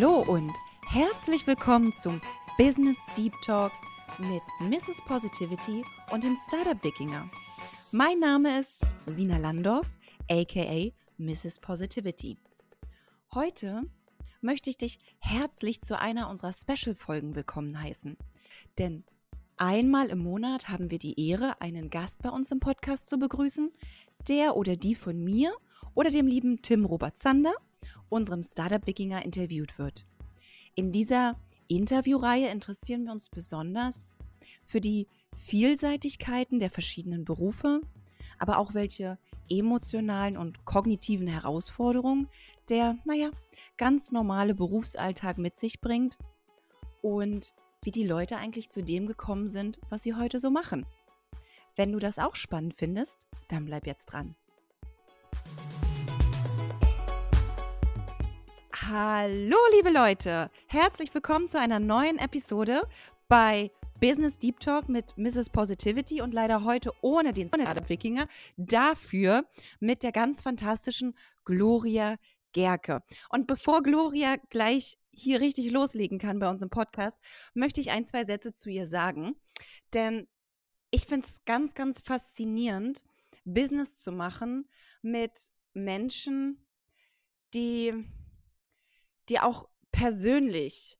Hallo und herzlich willkommen zum Business Deep Talk mit Mrs. Positivity und dem Startup Wikinger. Mein Name ist Sina Landorf, aka Mrs. Positivity. Heute möchte ich dich herzlich zu einer unserer Special-Folgen willkommen heißen. Denn einmal im Monat haben wir die Ehre, einen Gast bei uns im Podcast zu begrüßen, der oder die von mir oder dem lieben Tim Robert Zander, unserem Startup-Wikinger, interviewt wird. In dieser Interviewreihe interessieren wir uns besonders für die Vielseitigkeiten der verschiedenen Berufe, aber auch welche emotionalen und kognitiven Herausforderungen der, naja, ganz normale Berufsalltag mit sich bringt und wie die Leute eigentlich zu dem gekommen sind, was sie heute so machen. Wenn du das auch spannend findest, dann bleib jetzt dran. Hallo, liebe Leute! Herzlich willkommen zu einer neuen Episode bei Business Deep Talk mit Mrs. Positivity und leider heute ohne den Wikinger, dafür mit der ganz fantastischen Gloria Gerke. Und bevor Gloria gleich hier richtig loslegen kann bei uns im Podcast, möchte ich ein, zwei Sätze zu ihr sagen. Denn ich finde es ganz, ganz faszinierend, Business zu machen mit Menschen, die, die auch persönlich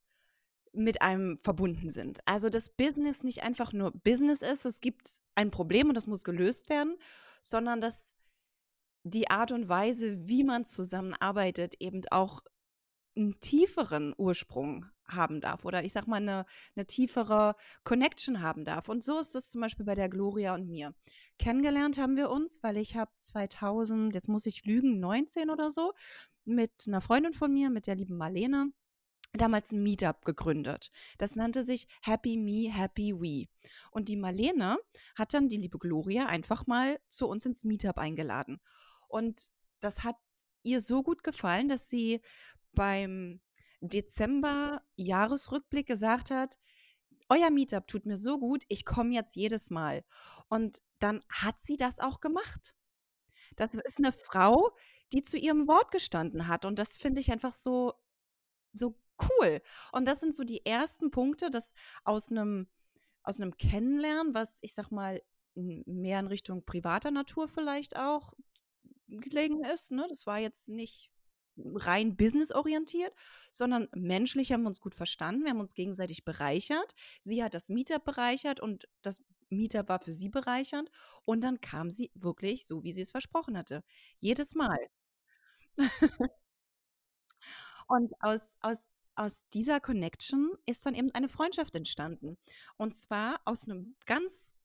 mit einem verbunden sind. Also das Business nicht einfach nur Business ist, es gibt ein Problem und das muss gelöst werden, sondern dass die Art und Weise, wie man zusammenarbeitet, eben auch einen tieferen Ursprung haben darf oder ich sag mal eine, eine tiefere Connection haben darf. Und so ist es zum Beispiel bei der Gloria und mir. Kennengelernt haben wir uns, weil ich habe 2000, jetzt muss ich lügen, 19 oder so, mit einer Freundin von mir, mit der lieben Marlene, damals ein Meetup gegründet. Das nannte sich Happy Me, Happy We. Und die Marlene hat dann die liebe Gloria einfach mal zu uns ins Meetup eingeladen. Und das hat ihr so gut gefallen, dass sie beim Dezember-Jahresrückblick gesagt hat, euer Meetup tut mir so gut, ich komme jetzt jedes Mal. Und dann hat sie das auch gemacht. Das ist eine Frau, die zu ihrem Wort gestanden hat. Und das finde ich einfach so, so cool. Und das sind so die ersten Punkte, dass aus einem aus einem Kennenlernen, was ich sag mal mehr in Richtung privater Natur vielleicht auch gelegen ist. Ne? Das war jetzt nicht rein businessorientiert, sondern menschlich haben wir uns gut verstanden. Wir haben uns gegenseitig bereichert. Sie hat das Meetup bereichert und das Meetup war für sie bereichernd. Und dann kam sie wirklich so, wie sie es versprochen hatte. Jedes Mal. und aus, aus, aus dieser Connection ist dann eben eine Freundschaft entstanden. Und zwar aus einem ganz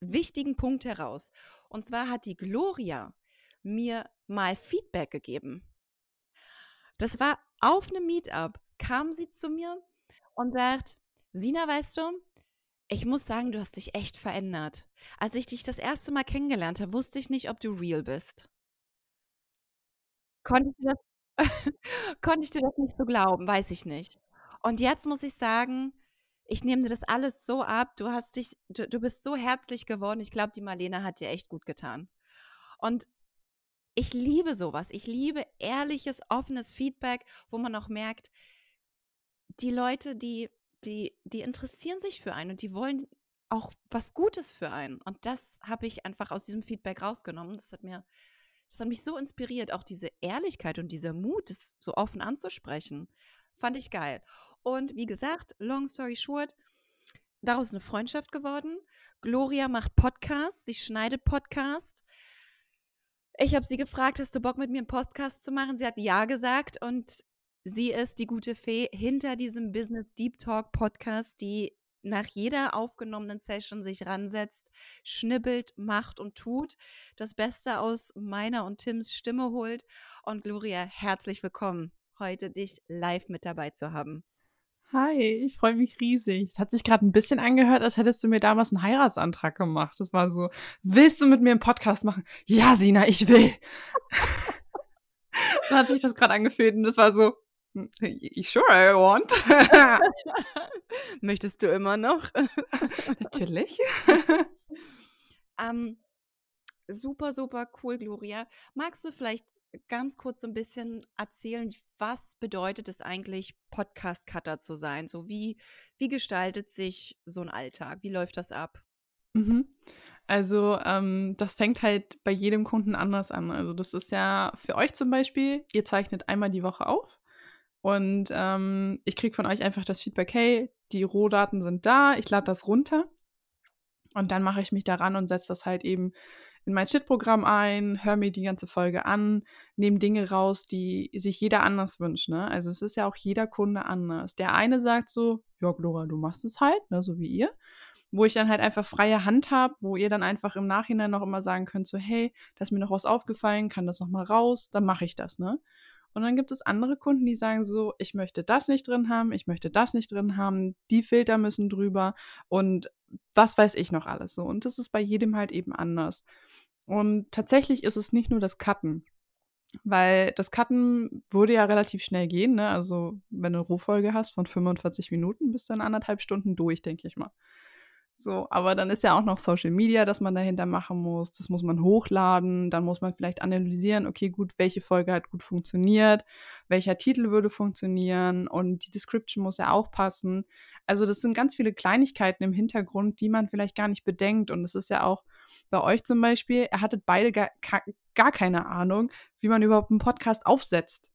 wichtigen Punkt heraus. Und zwar hat die Gloria mir mal Feedback gegeben. Das war auf einem Meetup, kam sie zu mir und sagt, Sina, weißt du, ich muss sagen, du hast dich echt verändert. Als ich dich das erste Mal kennengelernt habe, wusste ich nicht, ob du real bist. Konnte ich, das, konnte ich dir das nicht so glauben, weiß ich nicht. Und jetzt muss ich sagen, ich nehme dir das alles so ab. Du hast dich, du, du bist so herzlich geworden. Ich glaube, die Marlene hat dir echt gut getan. Und ich liebe sowas. Ich liebe ehrliches, offenes Feedback, wo man auch merkt, die Leute, die, die, die interessieren sich für einen und die wollen auch was Gutes für einen. Und das habe ich einfach aus diesem Feedback rausgenommen. Das hat mir, das hat mich so inspiriert, auch diese Ehrlichkeit und dieser Mut, es so offen anzusprechen. Fand ich geil. Und wie gesagt, long story short, daraus eine Freundschaft geworden. Gloria macht Podcasts, sie schneidet Podcasts. Ich habe sie gefragt, hast du Bock mit mir einen Podcast zu machen? Sie hat ja gesagt und sie ist die gute Fee hinter diesem Business Deep Talk Podcast, die nach jeder aufgenommenen Session sich ransetzt, schnibbelt, macht und tut, das Beste aus meiner und Tims Stimme holt. Und Gloria, herzlich willkommen, heute dich live mit dabei zu haben. Hi, ich freue mich riesig. Es hat sich gerade ein bisschen angehört, als hättest du mir damals einen Heiratsantrag gemacht. Das war so, willst du mit mir einen Podcast machen? Ja, Sina, ich will. so hat sich das gerade angefühlt und das war so, sure I want. Möchtest du immer noch? Natürlich. ähm, super, super cool, Gloria. Magst du vielleicht ganz kurz so ein bisschen erzählen, was bedeutet es eigentlich, Podcast-Cutter zu sein? So wie, wie gestaltet sich so ein Alltag? Wie läuft das ab? Mhm. Also ähm, das fängt halt bei jedem Kunden anders an. Also das ist ja für euch zum Beispiel, ihr zeichnet einmal die Woche auf und ähm, ich kriege von euch einfach das Feedback, hey, die Rohdaten sind da, ich lade das runter und dann mache ich mich daran und setze das halt eben in mein Shit-Programm ein, höre mir die ganze Folge an, nehme Dinge raus, die sich jeder anders wünscht. Ne? Also es ist ja auch jeder Kunde anders. Der eine sagt so, ja, Glora, du machst es halt, ne, so wie ihr. Wo ich dann halt einfach freie Hand habe, wo ihr dann einfach im Nachhinein noch immer sagen könnt, so, hey, da ist mir noch was aufgefallen, kann das noch mal raus, dann mache ich das, ne? Und dann gibt es andere Kunden, die sagen so, ich möchte das nicht drin haben, ich möchte das nicht drin haben, die Filter müssen drüber und was weiß ich noch alles so. Und das ist bei jedem halt eben anders. Und tatsächlich ist es nicht nur das Cutten. Weil das Cutten würde ja relativ schnell gehen, ne? Also, wenn du eine Rohfolge hast von 45 Minuten, bist dann anderthalb Stunden durch, denke ich mal. So, aber dann ist ja auch noch Social Media, das man dahinter machen muss. Das muss man hochladen. Dann muss man vielleicht analysieren, okay, gut, welche Folge hat gut funktioniert, welcher Titel würde funktionieren und die Description muss ja auch passen. Also, das sind ganz viele Kleinigkeiten im Hintergrund, die man vielleicht gar nicht bedenkt. Und es ist ja auch bei euch zum Beispiel, ihr hattet beide gar, gar keine Ahnung, wie man überhaupt einen Podcast aufsetzt.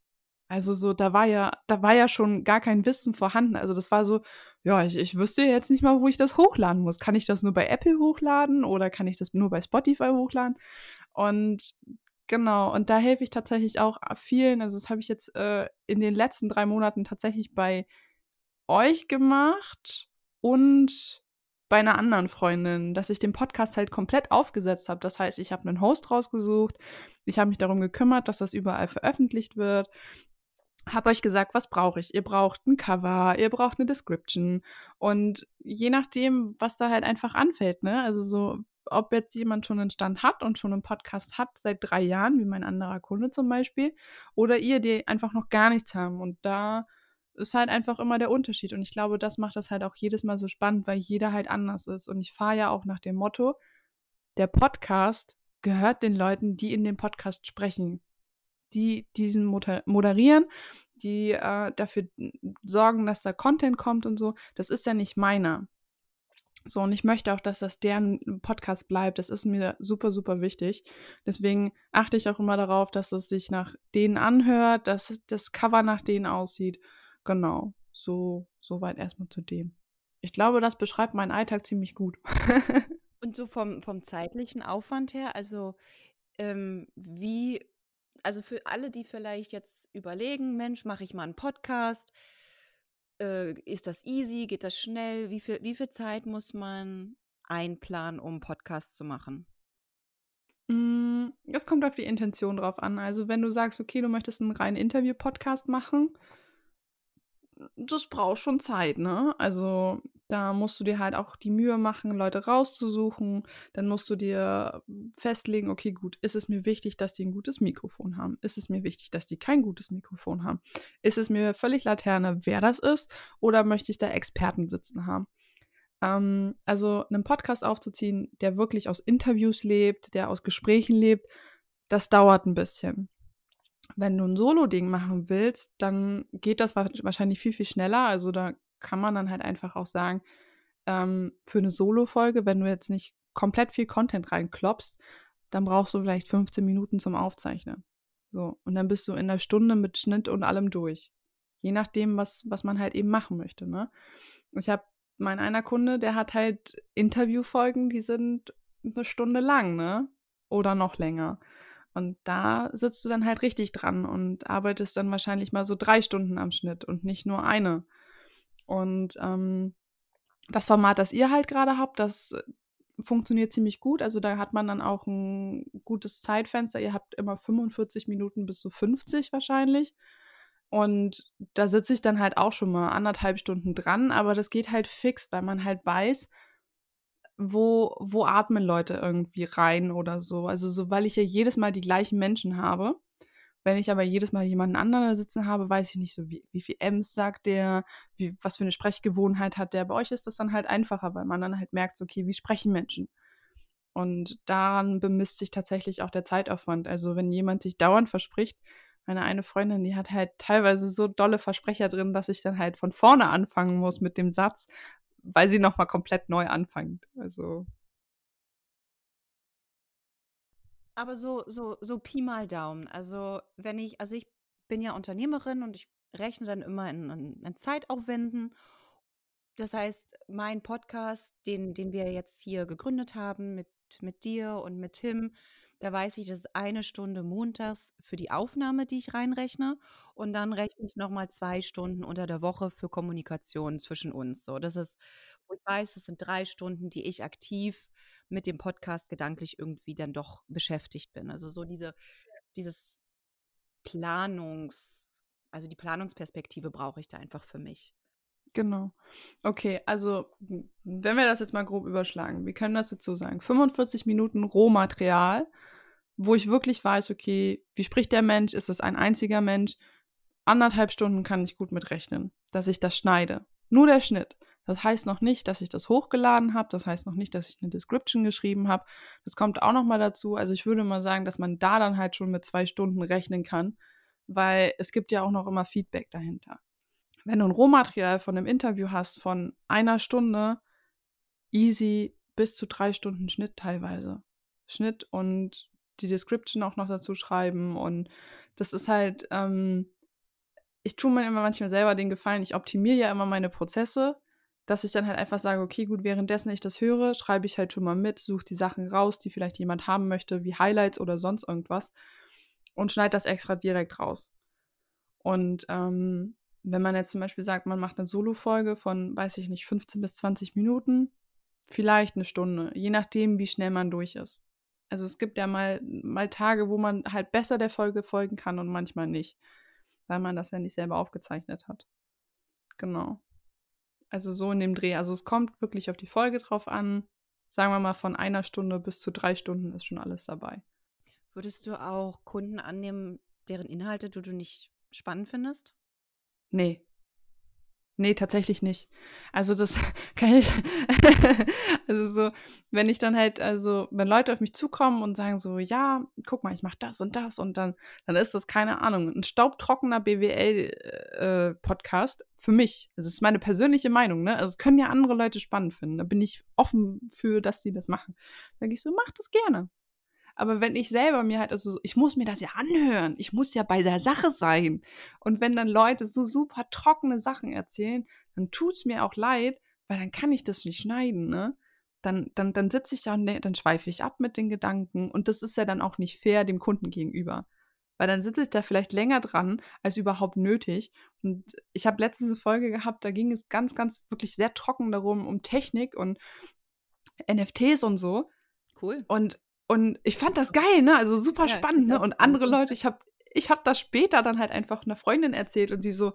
Also so, da war ja, da war ja schon gar kein Wissen vorhanden. Also das war so, ja, ich, ich wüsste jetzt nicht mal, wo ich das hochladen muss. Kann ich das nur bei Apple hochladen oder kann ich das nur bei Spotify hochladen? Und genau, und da helfe ich tatsächlich auch vielen. Also das habe ich jetzt äh, in den letzten drei Monaten tatsächlich bei euch gemacht und bei einer anderen Freundin, dass ich den Podcast halt komplett aufgesetzt habe. Das heißt, ich habe einen Host rausgesucht, ich habe mich darum gekümmert, dass das überall veröffentlicht wird habe euch gesagt, was brauche ich? Ihr braucht ein Cover, ihr braucht eine Description. Und je nachdem, was da halt einfach anfällt, ne? Also so, ob jetzt jemand schon einen Stand hat und schon einen Podcast hat seit drei Jahren, wie mein anderer Kunde zum Beispiel, oder ihr, die einfach noch gar nichts haben. Und da ist halt einfach immer der Unterschied. Und ich glaube, das macht das halt auch jedes Mal so spannend, weil jeder halt anders ist. Und ich fahre ja auch nach dem Motto, der Podcast gehört den Leuten, die in dem Podcast sprechen die diesen moderieren, die äh, dafür sorgen, dass da Content kommt und so, das ist ja nicht meiner. So, und ich möchte auch, dass das deren Podcast bleibt. Das ist mir super, super wichtig. Deswegen achte ich auch immer darauf, dass es sich nach denen anhört, dass das Cover nach denen aussieht. Genau. So, weit erstmal zu dem. Ich glaube, das beschreibt meinen Alltag ziemlich gut. und so vom, vom zeitlichen Aufwand her, also ähm, wie also für alle, die vielleicht jetzt überlegen, Mensch, mache ich mal einen Podcast? Äh, ist das easy? Geht das schnell? Wie viel, wie viel Zeit muss man einplanen, um einen Podcast zu machen? Mm, es kommt auf die Intention drauf an. Also wenn du sagst, okay, du möchtest einen reinen Interview-Podcast machen, das braucht schon Zeit, ne? Also da musst du dir halt auch die Mühe machen, Leute rauszusuchen. Dann musst du dir festlegen, okay, gut, ist es mir wichtig, dass die ein gutes Mikrofon haben? Ist es mir wichtig, dass die kein gutes Mikrofon haben? Ist es mir völlig Laterne, wer das ist? Oder möchte ich da Experten sitzen haben? Ähm, also einen Podcast aufzuziehen, der wirklich aus Interviews lebt, der aus Gesprächen lebt, das dauert ein bisschen. Wenn du ein Solo-Ding machen willst, dann geht das wahrscheinlich viel, viel schneller. Also da kann man dann halt einfach auch sagen, ähm, für eine Solo-Folge, wenn du jetzt nicht komplett viel Content reinklopst, dann brauchst du vielleicht 15 Minuten zum Aufzeichnen. So, und dann bist du in der Stunde mit Schnitt und allem durch. Je nachdem, was, was man halt eben machen möchte, ne? Ich habe mein einer Kunde, der hat halt Interviewfolgen, die sind eine Stunde lang, ne? Oder noch länger. Und da sitzt du dann halt richtig dran und arbeitest dann wahrscheinlich mal so drei Stunden am Schnitt und nicht nur eine. Und ähm, das Format, das ihr halt gerade habt, das funktioniert ziemlich gut. Also da hat man dann auch ein gutes Zeitfenster. Ihr habt immer 45 Minuten bis zu 50 wahrscheinlich. Und da sitze ich dann halt auch schon mal anderthalb Stunden dran, aber das geht halt fix, weil man halt weiß, wo, wo atmen Leute irgendwie rein oder so. Also so, weil ich ja jedes Mal die gleichen Menschen habe. Wenn ich aber jedes Mal jemanden anderen da sitzen habe, weiß ich nicht so, wie, wie viel M's sagt der, wie, was für eine Sprechgewohnheit hat der. Bei euch ist das dann halt einfacher, weil man dann halt merkt, okay, wie sprechen Menschen. Und daran bemisst sich tatsächlich auch der Zeitaufwand. Also wenn jemand sich dauernd verspricht, meine eine Freundin, die hat halt teilweise so dolle Versprecher drin, dass ich dann halt von vorne anfangen muss mit dem Satz, weil sie nochmal komplett neu anfängt. Also. Aber so, so, so Pi mal Daumen. Also, wenn ich, also ich bin ja Unternehmerin und ich rechne dann immer in, in, in Zeitaufwänden. Das heißt, mein Podcast, den, den wir jetzt hier gegründet haben mit, mit dir und mit Tim, da weiß ich, das ist eine Stunde montags für die Aufnahme, die ich reinrechne. Und dann rechne ich nochmal zwei Stunden unter der Woche für Kommunikation zwischen uns. So, das ist, wo ich weiß, das sind drei Stunden, die ich aktiv mit dem Podcast gedanklich irgendwie dann doch beschäftigt bin. Also so diese, dieses Planungs, also die Planungsperspektive brauche ich da einfach für mich. Genau. Okay, also wenn wir das jetzt mal grob überschlagen, wie können das jetzt so sagen? 45 Minuten Rohmaterial, wo ich wirklich weiß, okay, wie spricht der Mensch? Ist es ein einziger Mensch? Anderthalb Stunden kann ich gut mitrechnen, dass ich das schneide. Nur der Schnitt. Das heißt noch nicht, dass ich das hochgeladen habe. Das heißt noch nicht, dass ich eine Description geschrieben habe. Das kommt auch noch mal dazu. Also ich würde mal sagen, dass man da dann halt schon mit zwei Stunden rechnen kann, weil es gibt ja auch noch immer Feedback dahinter. Wenn du ein Rohmaterial von einem Interview hast von einer Stunde, easy bis zu drei Stunden Schnitt teilweise. Schnitt und die Description auch noch dazu schreiben und das ist halt, ähm, ich tue mir immer manchmal selber den Gefallen, ich optimiere ja immer meine Prozesse dass ich dann halt einfach sage, okay, gut, währenddessen ich das höre, schreibe ich halt schon mal mit, suche die Sachen raus, die vielleicht jemand haben möchte, wie Highlights oder sonst irgendwas und schneide das extra direkt raus. Und ähm, wenn man jetzt zum Beispiel sagt, man macht eine Solo-Folge von, weiß ich nicht, 15 bis 20 Minuten, vielleicht eine Stunde, je nachdem, wie schnell man durch ist. Also es gibt ja mal, mal Tage, wo man halt besser der Folge folgen kann und manchmal nicht, weil man das ja nicht selber aufgezeichnet hat. Genau. Also so in dem Dreh. Also es kommt wirklich auf die Folge drauf an. Sagen wir mal, von einer Stunde bis zu drei Stunden ist schon alles dabei. Würdest du auch Kunden annehmen, deren Inhalte du, du nicht spannend findest? Nee, Nee, tatsächlich nicht. Also das kann ich, also so, wenn ich dann halt, also wenn Leute auf mich zukommen und sagen so, ja, guck mal, ich mache das und das und dann, dann ist das keine Ahnung, ein staubtrockener BWL-Podcast äh, für mich. Also das ist meine persönliche Meinung, ne? Also es können ja andere Leute spannend finden. Da bin ich offen für, dass sie das machen. Sag ich so, mach das gerne. Aber wenn ich selber mir halt, also ich muss mir das ja anhören, ich muss ja bei der Sache sein. Und wenn dann Leute so super trockene Sachen erzählen, dann tut's mir auch leid, weil dann kann ich das nicht schneiden, ne? Dann, dann, dann sitze ich da und dann schweife ich ab mit den Gedanken. Und das ist ja dann auch nicht fair dem Kunden gegenüber. Weil dann sitze ich da vielleicht länger dran als überhaupt nötig. Und ich habe letztens eine Folge gehabt, da ging es ganz, ganz wirklich sehr trocken darum, um Technik und NFTs und so. Cool. Und und ich fand das geil, ne? Also super ja, spannend, ne? Und andere Leute, ich habe ich hab das später dann halt einfach einer Freundin erzählt und sie so,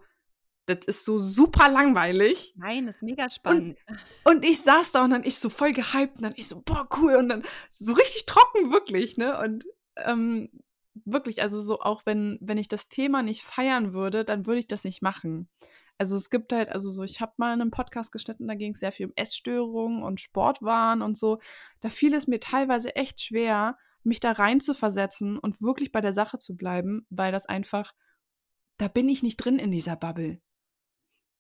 das ist so super langweilig. Nein, das ist mega spannend. Und, und ich saß da und dann ich so voll gehypt und dann ich so, boah, cool. Und dann so richtig trocken, wirklich, ne? Und ähm, wirklich, also so auch wenn, wenn ich das Thema nicht feiern würde, dann würde ich das nicht machen. Also es gibt halt, also so, ich habe mal einen Podcast geschnitten, da ging es sehr viel um Essstörungen und Sportwahn und so. Da fiel es mir teilweise echt schwer, mich da rein zu versetzen und wirklich bei der Sache zu bleiben, weil das einfach, da bin ich nicht drin in dieser Bubble.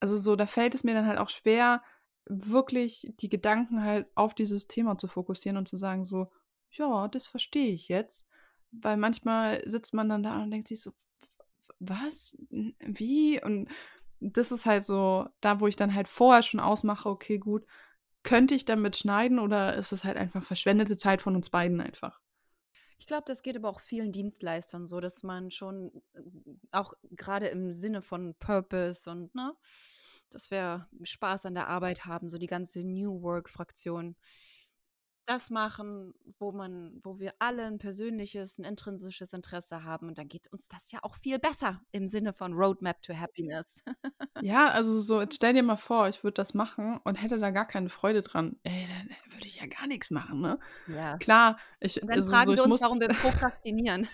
Also so, da fällt es mir dann halt auch schwer, wirklich die Gedanken halt auf dieses Thema zu fokussieren und zu sagen so, ja, das verstehe ich jetzt. Weil manchmal sitzt man dann da und denkt sich so, was? Wie? Und das ist halt so, da wo ich dann halt vorher schon ausmache, okay, gut, könnte ich damit schneiden oder ist es halt einfach verschwendete Zeit von uns beiden einfach? Ich glaube, das geht aber auch vielen Dienstleistern so, dass man schon äh, auch gerade im Sinne von Purpose und ne, dass wir Spaß an der Arbeit haben, so die ganze New Work-Fraktion das machen, wo man, wo wir alle ein persönliches, ein intrinsisches Interesse haben. Und dann geht uns das ja auch viel besser im Sinne von Roadmap to Happiness. ja, also so, jetzt stell dir mal vor, ich würde das machen und hätte da gar keine Freude dran. Ey, dann würde ich ja gar nichts machen, ne? Ja. Klar, ich. Und dann also fragen so, wir uns, warum wir prokrastinieren.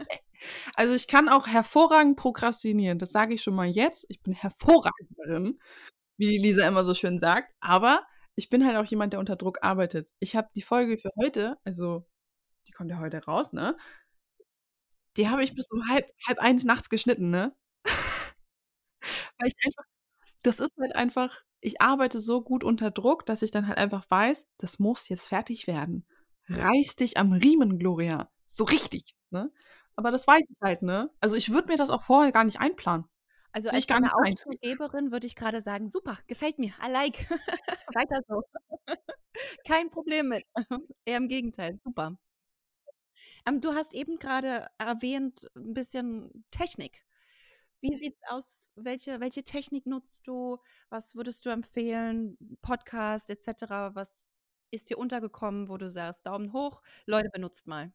also ich kann auch hervorragend prokrastinieren. Das sage ich schon mal jetzt. Ich bin hervorragend darin, wie Lisa immer so schön sagt. Aber ich bin halt auch jemand, der unter Druck arbeitet. Ich habe die Folge für heute, also die kommt ja heute raus, ne? Die habe ich bis um halb, halb eins nachts geschnitten, ne? Weil ich einfach, das ist halt einfach, ich arbeite so gut unter Druck, dass ich dann halt einfach weiß, das muss jetzt fertig werden. Reiß dich am Riemen, Gloria. So richtig, ne? Aber das weiß ich halt, ne? Also ich würde mir das auch vorher gar nicht einplanen. Also als deine Auftraggeberin würde ich gerade sagen, super, gefällt mir, I like. Weiter so. Kein Problem mit. Eher im Gegenteil, super. Ähm, du hast eben gerade erwähnt, ein bisschen Technik. Wie sieht's aus? Welche, welche Technik nutzt du? Was würdest du empfehlen? Podcast etc. Was ist dir untergekommen, wo du sagst, Daumen hoch, Leute, benutzt mal?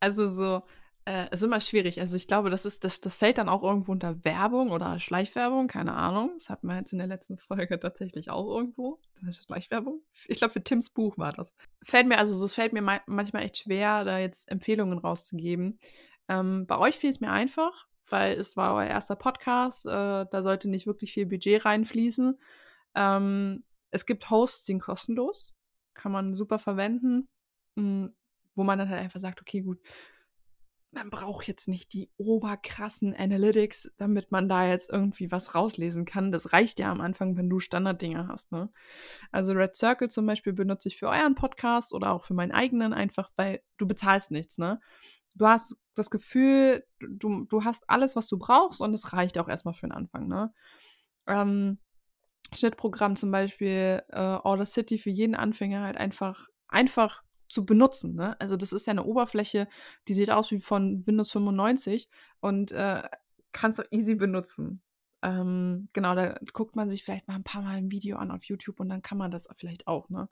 also so, äh, ist immer schwierig. Also ich glaube, das ist, das, das fällt dann auch irgendwo unter Werbung oder Schleichwerbung, keine Ahnung. Das hatten wir jetzt in der letzten Folge tatsächlich auch irgendwo. Das ist Schleichwerbung. Ich glaube, für Tims Buch war das. Fällt mir, also so, es fällt mir manchmal echt schwer, da jetzt Empfehlungen rauszugeben. Ähm, bei euch fiel es mir einfach, weil es war euer erster Podcast. Äh, da sollte nicht wirklich viel Budget reinfließen. Ähm, es gibt Hosts, die sind kostenlos. Kann man super verwenden. Mh, wo man dann halt einfach sagt, okay, gut, man braucht jetzt nicht die oberkrassen Analytics, damit man da jetzt irgendwie was rauslesen kann. Das reicht ja am Anfang, wenn du Standarddinger hast. Ne? Also Red Circle zum Beispiel benutze ich für euren Podcast oder auch für meinen eigenen einfach, weil du bezahlst nichts. Ne? Du hast das Gefühl, du, du hast alles, was du brauchst und es reicht auch erstmal für den Anfang. Ne? Ähm, Schnittprogramm zum Beispiel äh, Order City für jeden Anfänger halt einfach einfach zu benutzen. Ne? Also das ist ja eine Oberfläche, die sieht aus wie von Windows 95 und äh, kannst du easy benutzen. Ähm, genau, da guckt man sich vielleicht mal ein paar Mal ein Video an auf YouTube und dann kann man das vielleicht auch. Ne?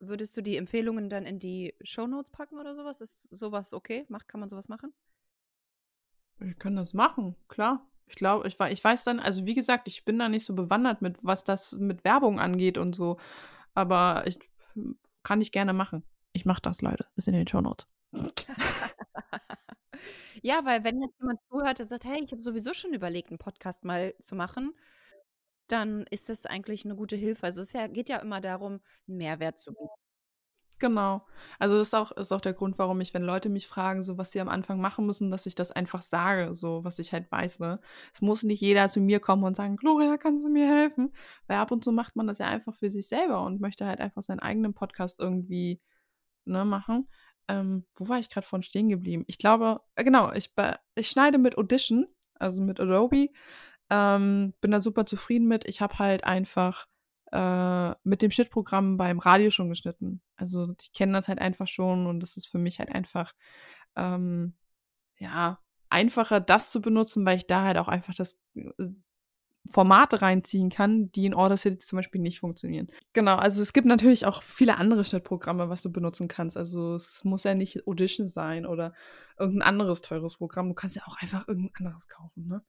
Würdest du die Empfehlungen dann in die Show Notes packen oder sowas? Ist sowas okay? Macht, kann man sowas machen? Ich kann das machen, klar. Ich glaube, ich, ich weiß dann, also wie gesagt, ich bin da nicht so bewandert mit, was das mit Werbung angeht und so. Aber ich kann ich gerne machen. Ich mache das, Leute. Ist in den Show Notes. ja, weil wenn jetzt jemand zuhört, der sagt, hey, ich habe sowieso schon überlegt, einen Podcast mal zu machen, dann ist das eigentlich eine gute Hilfe. Also es ja, geht ja immer darum, einen Mehrwert zu bieten. Genau. Also das ist auch, ist auch der Grund, warum ich, wenn Leute mich fragen, so was sie am Anfang machen müssen, dass ich das einfach sage, so was ich halt weiß. Ne? Es muss nicht jeder zu mir kommen und sagen, Gloria, kannst du mir helfen? Weil ab und zu macht man das ja einfach für sich selber und möchte halt einfach seinen eigenen Podcast irgendwie ne, machen. Ähm, wo war ich gerade von stehen geblieben? Ich glaube, äh, genau, ich, ich schneide mit Audition, also mit Adobe. Ähm, bin da super zufrieden mit. Ich habe halt einfach äh, mit dem Schnittprogramm beim Radio schon geschnitten. Also ich kenne das halt einfach schon und das ist für mich halt einfach, ähm, ja, einfacher, das zu benutzen, weil ich da halt auch einfach das äh, Formate reinziehen kann, die in Order City zum Beispiel nicht funktionieren. Genau, also es gibt natürlich auch viele andere Schnittprogramme, was du benutzen kannst. Also es muss ja nicht Audition sein oder irgendein anderes teures Programm. Du kannst ja auch einfach irgendein anderes kaufen, ne?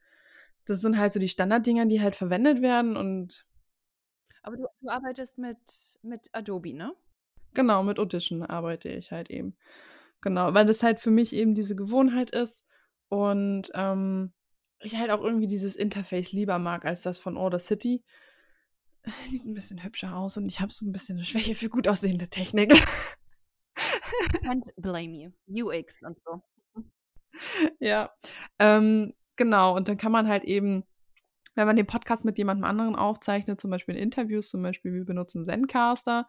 Das sind halt so die Standarddinger, die halt verwendet werden und. Aber du, du arbeitest mit, mit Adobe, ne? Genau, mit Audition arbeite ich halt eben. Genau, weil das halt für mich eben diese Gewohnheit ist. Und ähm, ich halt auch irgendwie dieses Interface lieber mag als das von Order City. Sieht ein bisschen hübscher aus und ich habe so ein bisschen eine Schwäche für gut aussehende Technik. Can't blame you. UX und so. Ja, ähm, genau. Und dann kann man halt eben, wenn man den Podcast mit jemandem anderen aufzeichnet, zum Beispiel in Interviews, zum Beispiel wir benutzen Zencaster,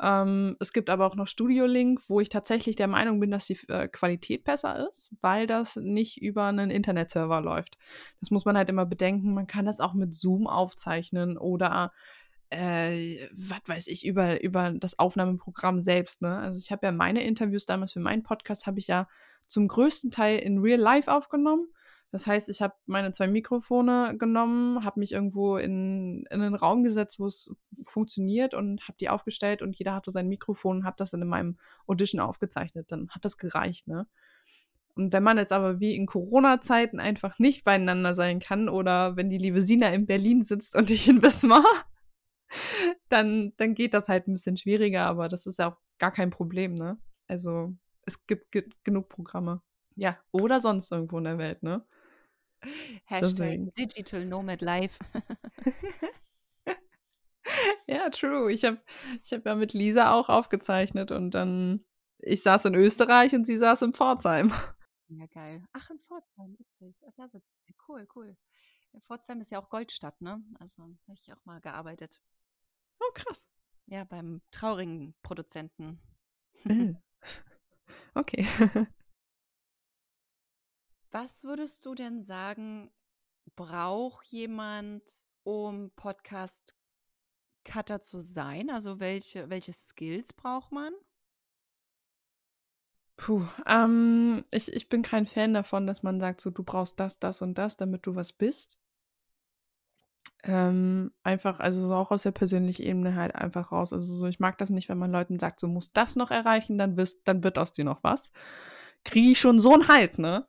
ähm, es gibt aber auch noch Studio Link, wo ich tatsächlich der Meinung bin, dass die äh, Qualität besser ist, weil das nicht über einen Internetserver läuft. Das muss man halt immer bedenken. Man kann das auch mit Zoom aufzeichnen oder äh, was weiß ich, über, über das Aufnahmeprogramm selbst. Ne? Also ich habe ja meine Interviews damals für meinen Podcast, habe ich ja zum größten Teil in Real Life aufgenommen. Das heißt, ich habe meine zwei Mikrofone genommen, habe mich irgendwo in, in einen Raum gesetzt, wo es funktioniert und habe die aufgestellt und jeder hatte sein Mikrofon und habe das dann in meinem Audition aufgezeichnet. Dann hat das gereicht, ne? Und wenn man jetzt aber wie in Corona-Zeiten einfach nicht beieinander sein kann oder wenn die liebe Sina in Berlin sitzt und ich in Wismar, dann, dann geht das halt ein bisschen schwieriger, aber das ist ja auch gar kein Problem, ne? Also es gibt, gibt genug Programme. Ja, oder sonst irgendwo in der Welt, ne? Hashtag Digital Nomad Life. ja, true. Ich habe ich hab ja mit Lisa auch aufgezeichnet und dann, ich saß in Österreich und sie saß in Pforzheim. Ja, geil. Ach, in Pforzheim, witzig. Ach, cool, cool. Ja, Pforzheim ist ja auch Goldstadt, ne? Also habe ich auch mal gearbeitet. Oh, krass. Ja, beim traurigen Produzenten. Okay. Was würdest du denn sagen, braucht jemand, um Podcast-Cutter zu sein? Also welche, welche Skills braucht man? Puh, ähm, ich, ich bin kein Fan davon, dass man sagt, so du brauchst das, das und das, damit du was bist. Ähm, einfach, also so auch aus der persönlichen Ebene halt einfach raus. Also so, ich mag das nicht, wenn man Leuten sagt, so musst das noch erreichen, dann wirst, dann wird aus dir noch was. Kriege ich schon so einen Hals, ne?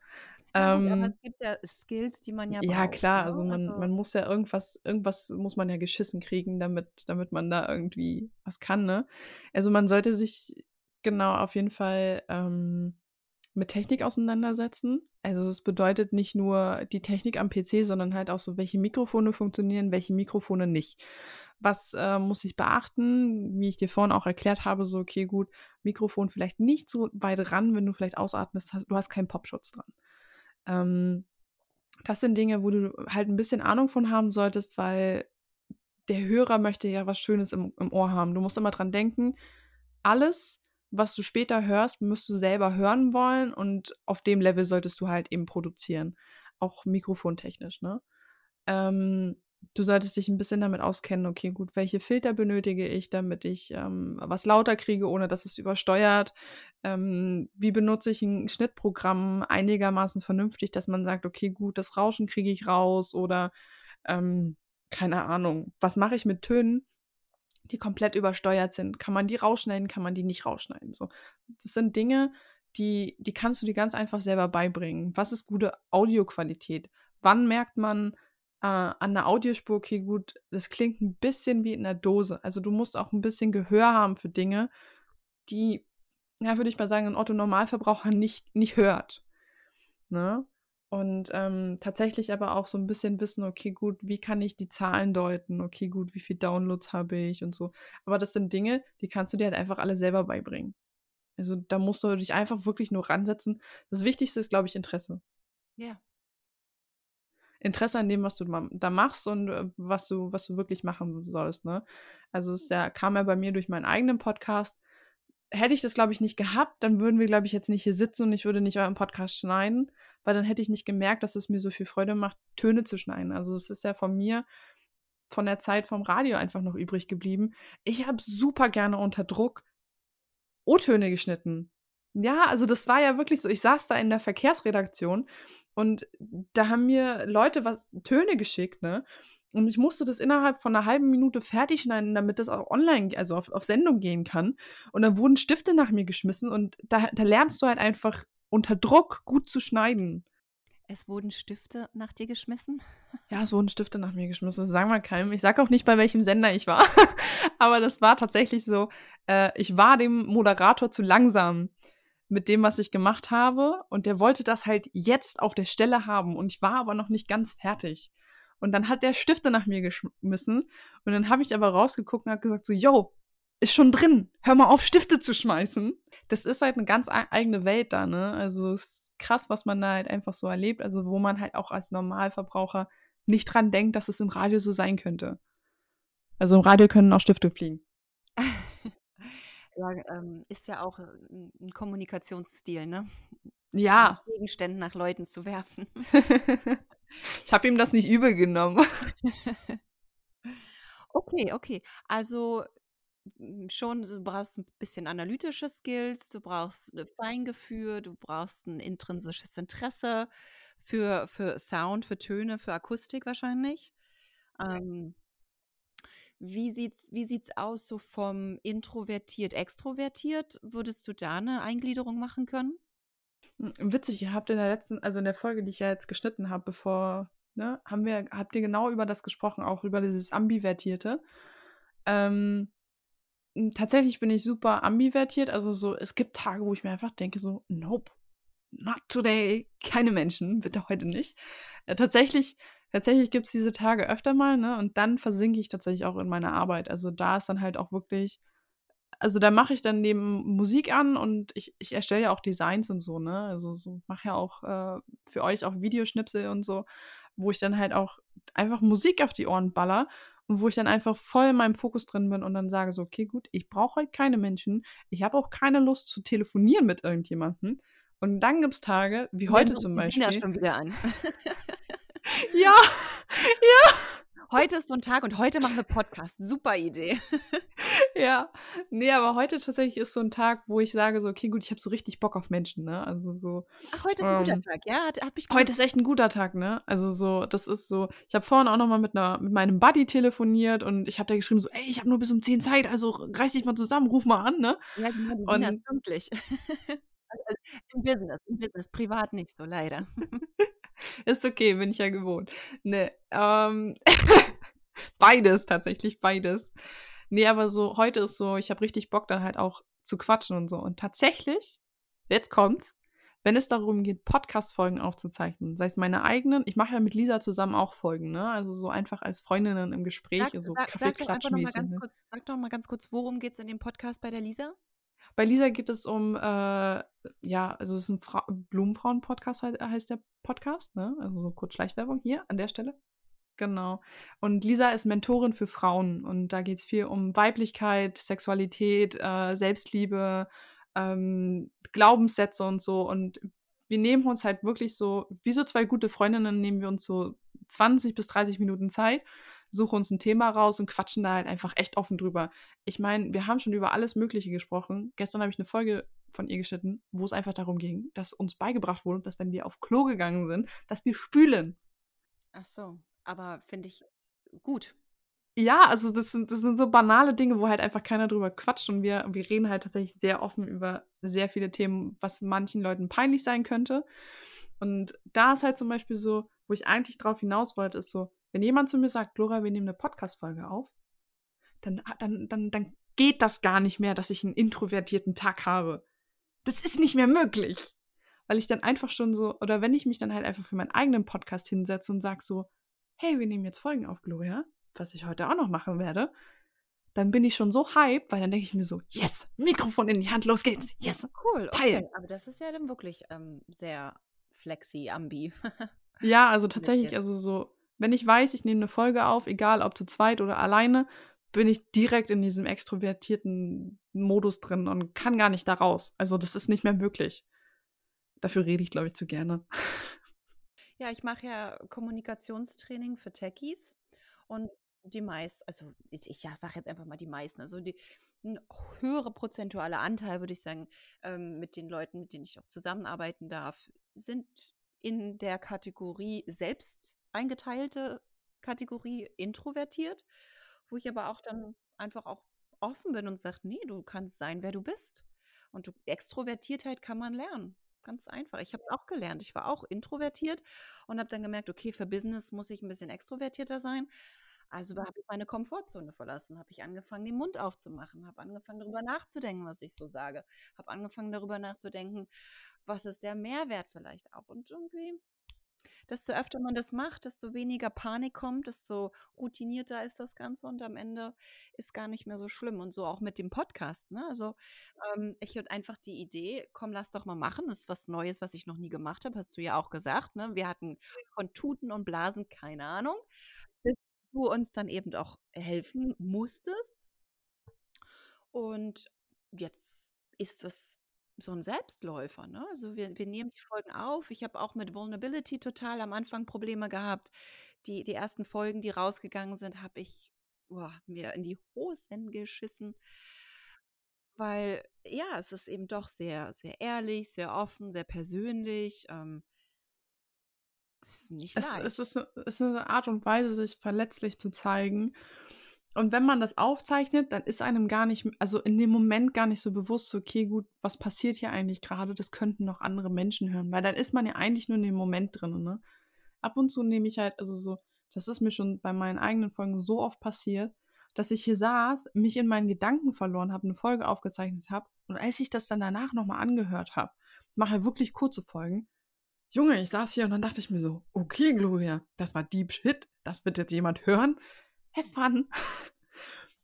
Ja, gut, aber ähm, es gibt ja Skills, die man ja Ja, klar, ne? also man, also man muss ja irgendwas, irgendwas muss man ja geschissen kriegen, damit, damit man da irgendwie was kann, ne? Also man sollte sich genau auf jeden Fall ähm, mit Technik auseinandersetzen. Also es bedeutet nicht nur die Technik am PC, sondern halt auch so, welche Mikrofone funktionieren, welche Mikrofone nicht. Was äh, muss ich beachten? Wie ich dir vorhin auch erklärt habe, so, okay, gut, Mikrofon vielleicht nicht so weit ran, wenn du vielleicht ausatmest, du hast keinen Popschutz dran. Ähm, das sind Dinge, wo du halt ein bisschen Ahnung von haben solltest, weil der Hörer möchte ja was Schönes im, im Ohr haben. Du musst immer dran denken, alles, was du später hörst, musst du selber hören wollen und auf dem Level solltest du halt eben produzieren. Auch mikrofontechnisch, ne? Ähm, du solltest dich ein bisschen damit auskennen, okay, gut, welche Filter benötige ich, damit ich ähm, was lauter kriege, ohne dass es übersteuert? Ähm, wie benutze ich ein Schnittprogramm einigermaßen vernünftig, dass man sagt, okay, gut, das Rauschen kriege ich raus oder ähm, keine Ahnung, was mache ich mit Tönen, die komplett übersteuert sind? Kann man die rausschneiden, kann man die nicht rausschneiden? So, das sind Dinge, die, die kannst du dir ganz einfach selber beibringen. Was ist gute Audioqualität? Wann merkt man, äh, an der Audiospur, okay, gut, das klingt ein bisschen wie in der Dose. Also du musst auch ein bisschen Gehör haben für Dinge, die, ja, würde ich mal sagen, ein Otto-Normalverbraucher nicht, nicht hört. Ne? Und ähm, tatsächlich aber auch so ein bisschen wissen, okay, gut, wie kann ich die Zahlen deuten? Okay, gut, wie viele Downloads habe ich und so. Aber das sind Dinge, die kannst du dir halt einfach alle selber beibringen. Also da musst du dich einfach wirklich nur ransetzen. Das Wichtigste ist, glaube ich, Interesse. Ja. Interesse an dem, was du da machst und äh, was du, was du wirklich machen sollst, ne? Also es ja, kam ja bei mir durch meinen eigenen Podcast. Hätte ich das, glaube ich, nicht gehabt, dann würden wir, glaube ich, jetzt nicht hier sitzen und ich würde nicht euren Podcast schneiden, weil dann hätte ich nicht gemerkt, dass es mir so viel Freude macht, Töne zu schneiden. Also es ist ja von mir, von der Zeit vom Radio einfach noch übrig geblieben. Ich habe super gerne unter Druck O-Töne geschnitten. Ja, also das war ja wirklich so. Ich saß da in der Verkehrsredaktion und da haben mir Leute was Töne geschickt, ne? Und ich musste das innerhalb von einer halben Minute fertig schneiden, damit das auch online, also auf, auf Sendung gehen kann. Und dann wurden Stifte nach mir geschmissen und da, da lernst du halt einfach unter Druck gut zu schneiden. Es wurden Stifte nach dir geschmissen? Ja, es wurden Stifte nach mir geschmissen. Das sagen wir keinem. Ich sage auch nicht, bei welchem Sender ich war. Aber das war tatsächlich so. Äh, ich war dem Moderator zu langsam mit dem, was ich gemacht habe. Und der wollte das halt jetzt auf der Stelle haben. Und ich war aber noch nicht ganz fertig. Und dann hat der Stifte nach mir geschmissen. Und dann habe ich aber rausgeguckt und habe gesagt so, yo, ist schon drin. Hör mal auf, Stifte zu schmeißen. Das ist halt eine ganz eigene Welt da, ne? Also es ist krass, was man da halt einfach so erlebt. Also wo man halt auch als Normalverbraucher nicht dran denkt, dass es im Radio so sein könnte. Also im Radio können auch Stifte fliegen. Ja, ähm, ist ja auch ein, ein Kommunikationsstil, ne? Ja. Gegenstände nach Leuten zu werfen. ich habe ihm das nicht übel genommen. okay, okay. Also schon, du brauchst ein bisschen analytische Skills, du brauchst ein Feingefühl, du brauchst ein intrinsisches Interesse für, für Sound, für Töne, für Akustik wahrscheinlich. Ähm, wie sieht's, wie sieht's aus, so vom introvertiert, extrovertiert? Würdest du da eine Eingliederung machen können? Hm, witzig, ihr habt in der letzten, also in der Folge, die ich ja jetzt geschnitten habe, bevor, ne, haben wir, habt ihr genau über das gesprochen, auch über dieses Ambivertierte. Ähm, hm, tatsächlich bin ich super ambivertiert, also so, es gibt Tage, wo ich mir einfach denke, so, nope, not today, keine Menschen, bitte heute nicht. Äh, tatsächlich tatsächlich gibt es diese Tage öfter mal, ne? Und dann versinke ich tatsächlich auch in meiner Arbeit. Also da ist dann halt auch wirklich, also da mache ich dann neben Musik an und ich, ich erstelle ja auch Designs und so, ne? Also so mache ja auch äh, für euch auch Videoschnipsel und so, wo ich dann halt auch einfach Musik auf die Ohren baller und wo ich dann einfach voll in meinem Fokus drin bin und dann sage so, okay, gut, ich brauche heute keine Menschen, ich habe auch keine Lust zu telefonieren mit irgendjemandem. Und dann gibt es Tage, wie heute zum Beispiel. Sina schon wieder an. ja, ja. Heute ist so ein Tag und heute machen wir Podcast. Super Idee. ja. Nee, aber heute tatsächlich ist so ein Tag, wo ich sage so, okay, gut, ich habe so richtig Bock auf Menschen, ne? Also so. Ach, heute ist ein guter ähm, Tag, ja? Hab ich Heute ist echt ein guter Tag, ne? Also so, das ist so. Ich habe vorhin auch noch mal mit, einer, mit meinem Buddy telefoniert und ich habe da geschrieben so, ey, ich habe nur bis um 10 Zeit, also reiß dich mal zusammen, ruf mal an, ne? Ja, genau, die Sina ist pünktlich. also, Im Business, im Business, privat nicht so, leider. Ist okay, bin ich ja gewohnt. Ne, ähm. beides, tatsächlich beides. Nee, aber so, heute ist so, ich habe richtig Bock dann halt auch zu quatschen und so. Und tatsächlich, jetzt kommt's, wenn es darum geht, Podcast-Folgen aufzuzeichnen, sei es meine eigenen, ich mache ja mit Lisa zusammen auch Folgen, ne? Also so einfach als Freundinnen im Gespräch, Sag, so sag, sag doch einfach noch mal ganz Ne? kurz, sag doch mal ganz kurz, worum geht es in dem Podcast bei der Lisa? Bei Lisa geht es um, äh, ja, also es ist ein Fra Blumenfrauen-Podcast, heißt der Podcast, ne? Also so kurz Schleichwerbung hier an der Stelle. Genau. Und Lisa ist Mentorin für Frauen und da geht es viel um Weiblichkeit, Sexualität, äh, Selbstliebe, ähm, Glaubenssätze und so. Und wir nehmen uns halt wirklich so, wie so zwei gute Freundinnen, nehmen wir uns so 20 bis 30 Minuten Zeit, suchen uns ein Thema raus und quatschen da halt einfach echt offen drüber. Ich meine, wir haben schon über alles Mögliche gesprochen. Gestern habe ich eine Folge von ihr geschnitten, wo es einfach darum ging, dass uns beigebracht wurde, dass wenn wir auf Klo gegangen sind, dass wir spülen. Ach so, aber finde ich gut. Ja, also das sind, das sind so banale Dinge, wo halt einfach keiner drüber quatscht und wir, wir reden halt tatsächlich sehr offen über sehr viele Themen, was manchen Leuten peinlich sein könnte. Und da ist halt zum Beispiel so, wo ich eigentlich drauf hinaus wollte, ist so, wenn jemand zu mir sagt, Laura, wir nehmen eine Podcast-Folge auf, dann, dann, dann, dann geht das gar nicht mehr, dass ich einen introvertierten Tag habe. Das ist nicht mehr möglich. Weil ich dann einfach schon so, oder wenn ich mich dann halt einfach für meinen eigenen Podcast hinsetze und sage so, hey, wir nehmen jetzt Folgen auf, Gloria, was ich heute auch noch machen werde, dann bin ich schon so hyped, weil dann denke ich mir so, yes, Mikrofon in die Hand, los geht's, yes. Cool, Teil. okay. Aber das ist ja dann wirklich ähm, sehr flexi-ambi. Ja, also tatsächlich, also so, wenn ich weiß, ich nehme eine Folge auf, egal ob zu zweit oder alleine, bin ich direkt in diesem extrovertierten Modus drin und kann gar nicht da raus. Also das ist nicht mehr möglich. Dafür rede ich, glaube ich, zu gerne. Ja, ich mache ja Kommunikationstraining für Techies und die meisten, also ich, ich ja, sage jetzt einfach mal die meisten, also die ein höhere prozentuale Anteil, würde ich sagen, ähm, mit den Leuten, mit denen ich auch zusammenarbeiten darf, sind in der Kategorie selbst eingeteilte Kategorie introvertiert, wo ich aber auch dann einfach auch offen bin und sage, nee, du kannst sein, wer du bist. Und du, Extrovertiertheit kann man lernen. Ganz einfach. Ich habe es auch gelernt. Ich war auch introvertiert und habe dann gemerkt, okay, für Business muss ich ein bisschen extrovertierter sein. Also habe ich meine Komfortzone verlassen, habe ich angefangen, den Mund aufzumachen, habe angefangen, darüber nachzudenken, was ich so sage, habe angefangen, darüber nachzudenken, was ist der Mehrwert vielleicht auch. Und irgendwie, desto öfter man das macht, desto weniger Panik kommt, desto routinierter ist das Ganze und am Ende ist gar nicht mehr so schlimm. Und so auch mit dem Podcast. Ne? Also ähm, ich hatte einfach die Idee, komm, lass doch mal machen. Das ist was Neues, was ich noch nie gemacht habe, hast du ja auch gesagt. Ne? Wir hatten von Tuten und Blasen keine Ahnung, bis du uns dann eben auch helfen musstest. Und jetzt ist es so ein Selbstläufer, ne? Also wir, wir nehmen die Folgen auf. Ich habe auch mit Vulnerability total am Anfang Probleme gehabt. Die, die ersten Folgen, die rausgegangen sind, habe ich boah, mir in die Hosen geschissen. Weil, ja, es ist eben doch sehr, sehr ehrlich, sehr offen, sehr persönlich. Ähm, das ist nicht Es, leicht. es, ist, es ist eine Art und Weise, sich verletzlich zu zeigen. Und wenn man das aufzeichnet, dann ist einem gar nicht, also in dem Moment gar nicht so bewusst, okay, gut, was passiert hier eigentlich gerade? Das könnten noch andere Menschen hören, weil dann ist man ja eigentlich nur in dem Moment drin, ne? Ab und zu nehme ich halt, also so, das ist mir schon bei meinen eigenen Folgen so oft passiert, dass ich hier saß, mich in meinen Gedanken verloren habe, eine Folge aufgezeichnet habe und als ich das dann danach nochmal angehört habe, mache wirklich kurze Folgen, Junge, ich saß hier und dann dachte ich mir so, okay, Gloria, das war Deep Shit, das wird jetzt jemand hören. Fun.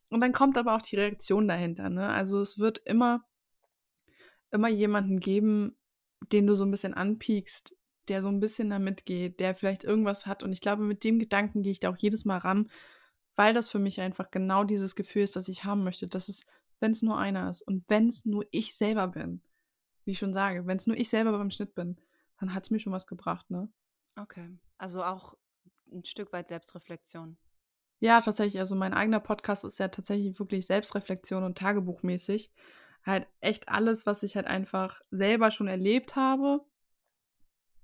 Und dann kommt aber auch die Reaktion dahinter, ne? Also es wird immer, immer jemanden geben, den du so ein bisschen anpiekst, der so ein bisschen damit geht, der vielleicht irgendwas hat. Und ich glaube, mit dem Gedanken gehe ich da auch jedes Mal ran, weil das für mich einfach genau dieses Gefühl ist, das ich haben möchte. dass es, wenn es nur einer ist und wenn es nur ich selber bin, wie ich schon sage, wenn es nur ich selber beim Schnitt bin, dann hat es mir schon was gebracht, ne? Okay. Also auch ein Stück weit Selbstreflexion. Ja, tatsächlich. Also mein eigener Podcast ist ja tatsächlich wirklich Selbstreflexion und Tagebuchmäßig. Halt echt alles, was ich halt einfach selber schon erlebt habe.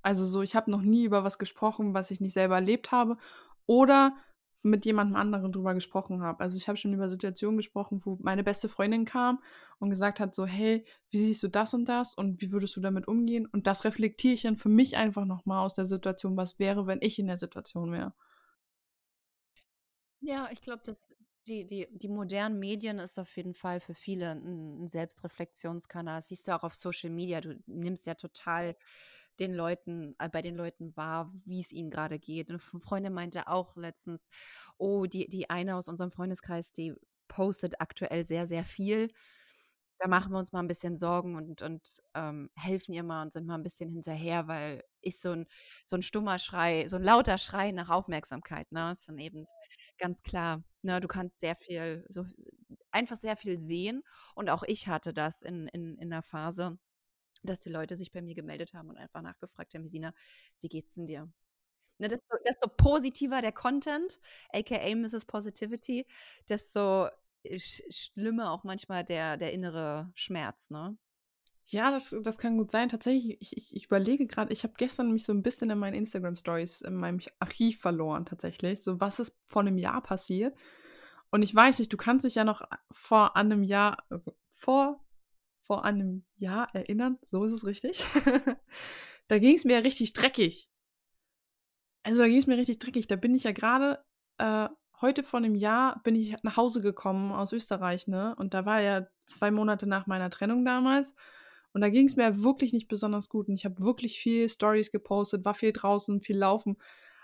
Also so, ich habe noch nie über was gesprochen, was ich nicht selber erlebt habe. Oder mit jemandem anderen drüber gesprochen habe. Also ich habe schon über Situationen gesprochen, wo meine beste Freundin kam und gesagt hat so, hey, wie siehst du das und das und wie würdest du damit umgehen? Und das reflektiere ich dann für mich einfach nochmal aus der Situation, was wäre, wenn ich in der Situation wäre. Ja, ich glaube, dass die, die, die modernen Medien ist auf jeden Fall für viele ein, ein Selbstreflexionskanal. Das siehst du auch auf Social Media. Du nimmst ja total den Leuten, äh, bei den Leuten wahr, wie es ihnen gerade geht. Eine Freundin meinte auch letztens, oh, die, die eine aus unserem Freundeskreis, die postet aktuell sehr, sehr viel. Da machen wir uns mal ein bisschen Sorgen und, und ähm, helfen ihr mal und sind mal ein bisschen hinterher, weil ich so ein, so ein stummer Schrei, so ein lauter Schrei nach Aufmerksamkeit, ne? Ist dann eben ganz klar, ne? Du kannst sehr viel, so einfach sehr viel sehen. Und auch ich hatte das in, in, in der Phase, dass die Leute sich bei mir gemeldet haben und einfach nachgefragt haben, Sina, wie geht's denn dir? Ne, desto, desto positiver der Content, aka Mrs. Positivity, desto schlimmer auch manchmal der, der innere Schmerz, ne? Ja, das, das kann gut sein. Tatsächlich, ich, ich, ich überlege gerade, ich habe gestern mich so ein bisschen in meinen Instagram-Stories, in meinem Archiv verloren, tatsächlich. So, was ist vor einem Jahr passiert? Und ich weiß nicht, du kannst dich ja noch vor einem Jahr, also vor vor einem Jahr erinnern, so ist es richtig. da ging es mir ja richtig dreckig. Also da ging es mir richtig dreckig. Da bin ich ja gerade, äh, heute vor einem Jahr bin ich nach Hause gekommen aus Österreich, ne? Und da war ja zwei Monate nach meiner Trennung damals. Und da ging es mir wirklich nicht besonders gut. Und ich habe wirklich viel Stories gepostet, war viel draußen, viel laufen.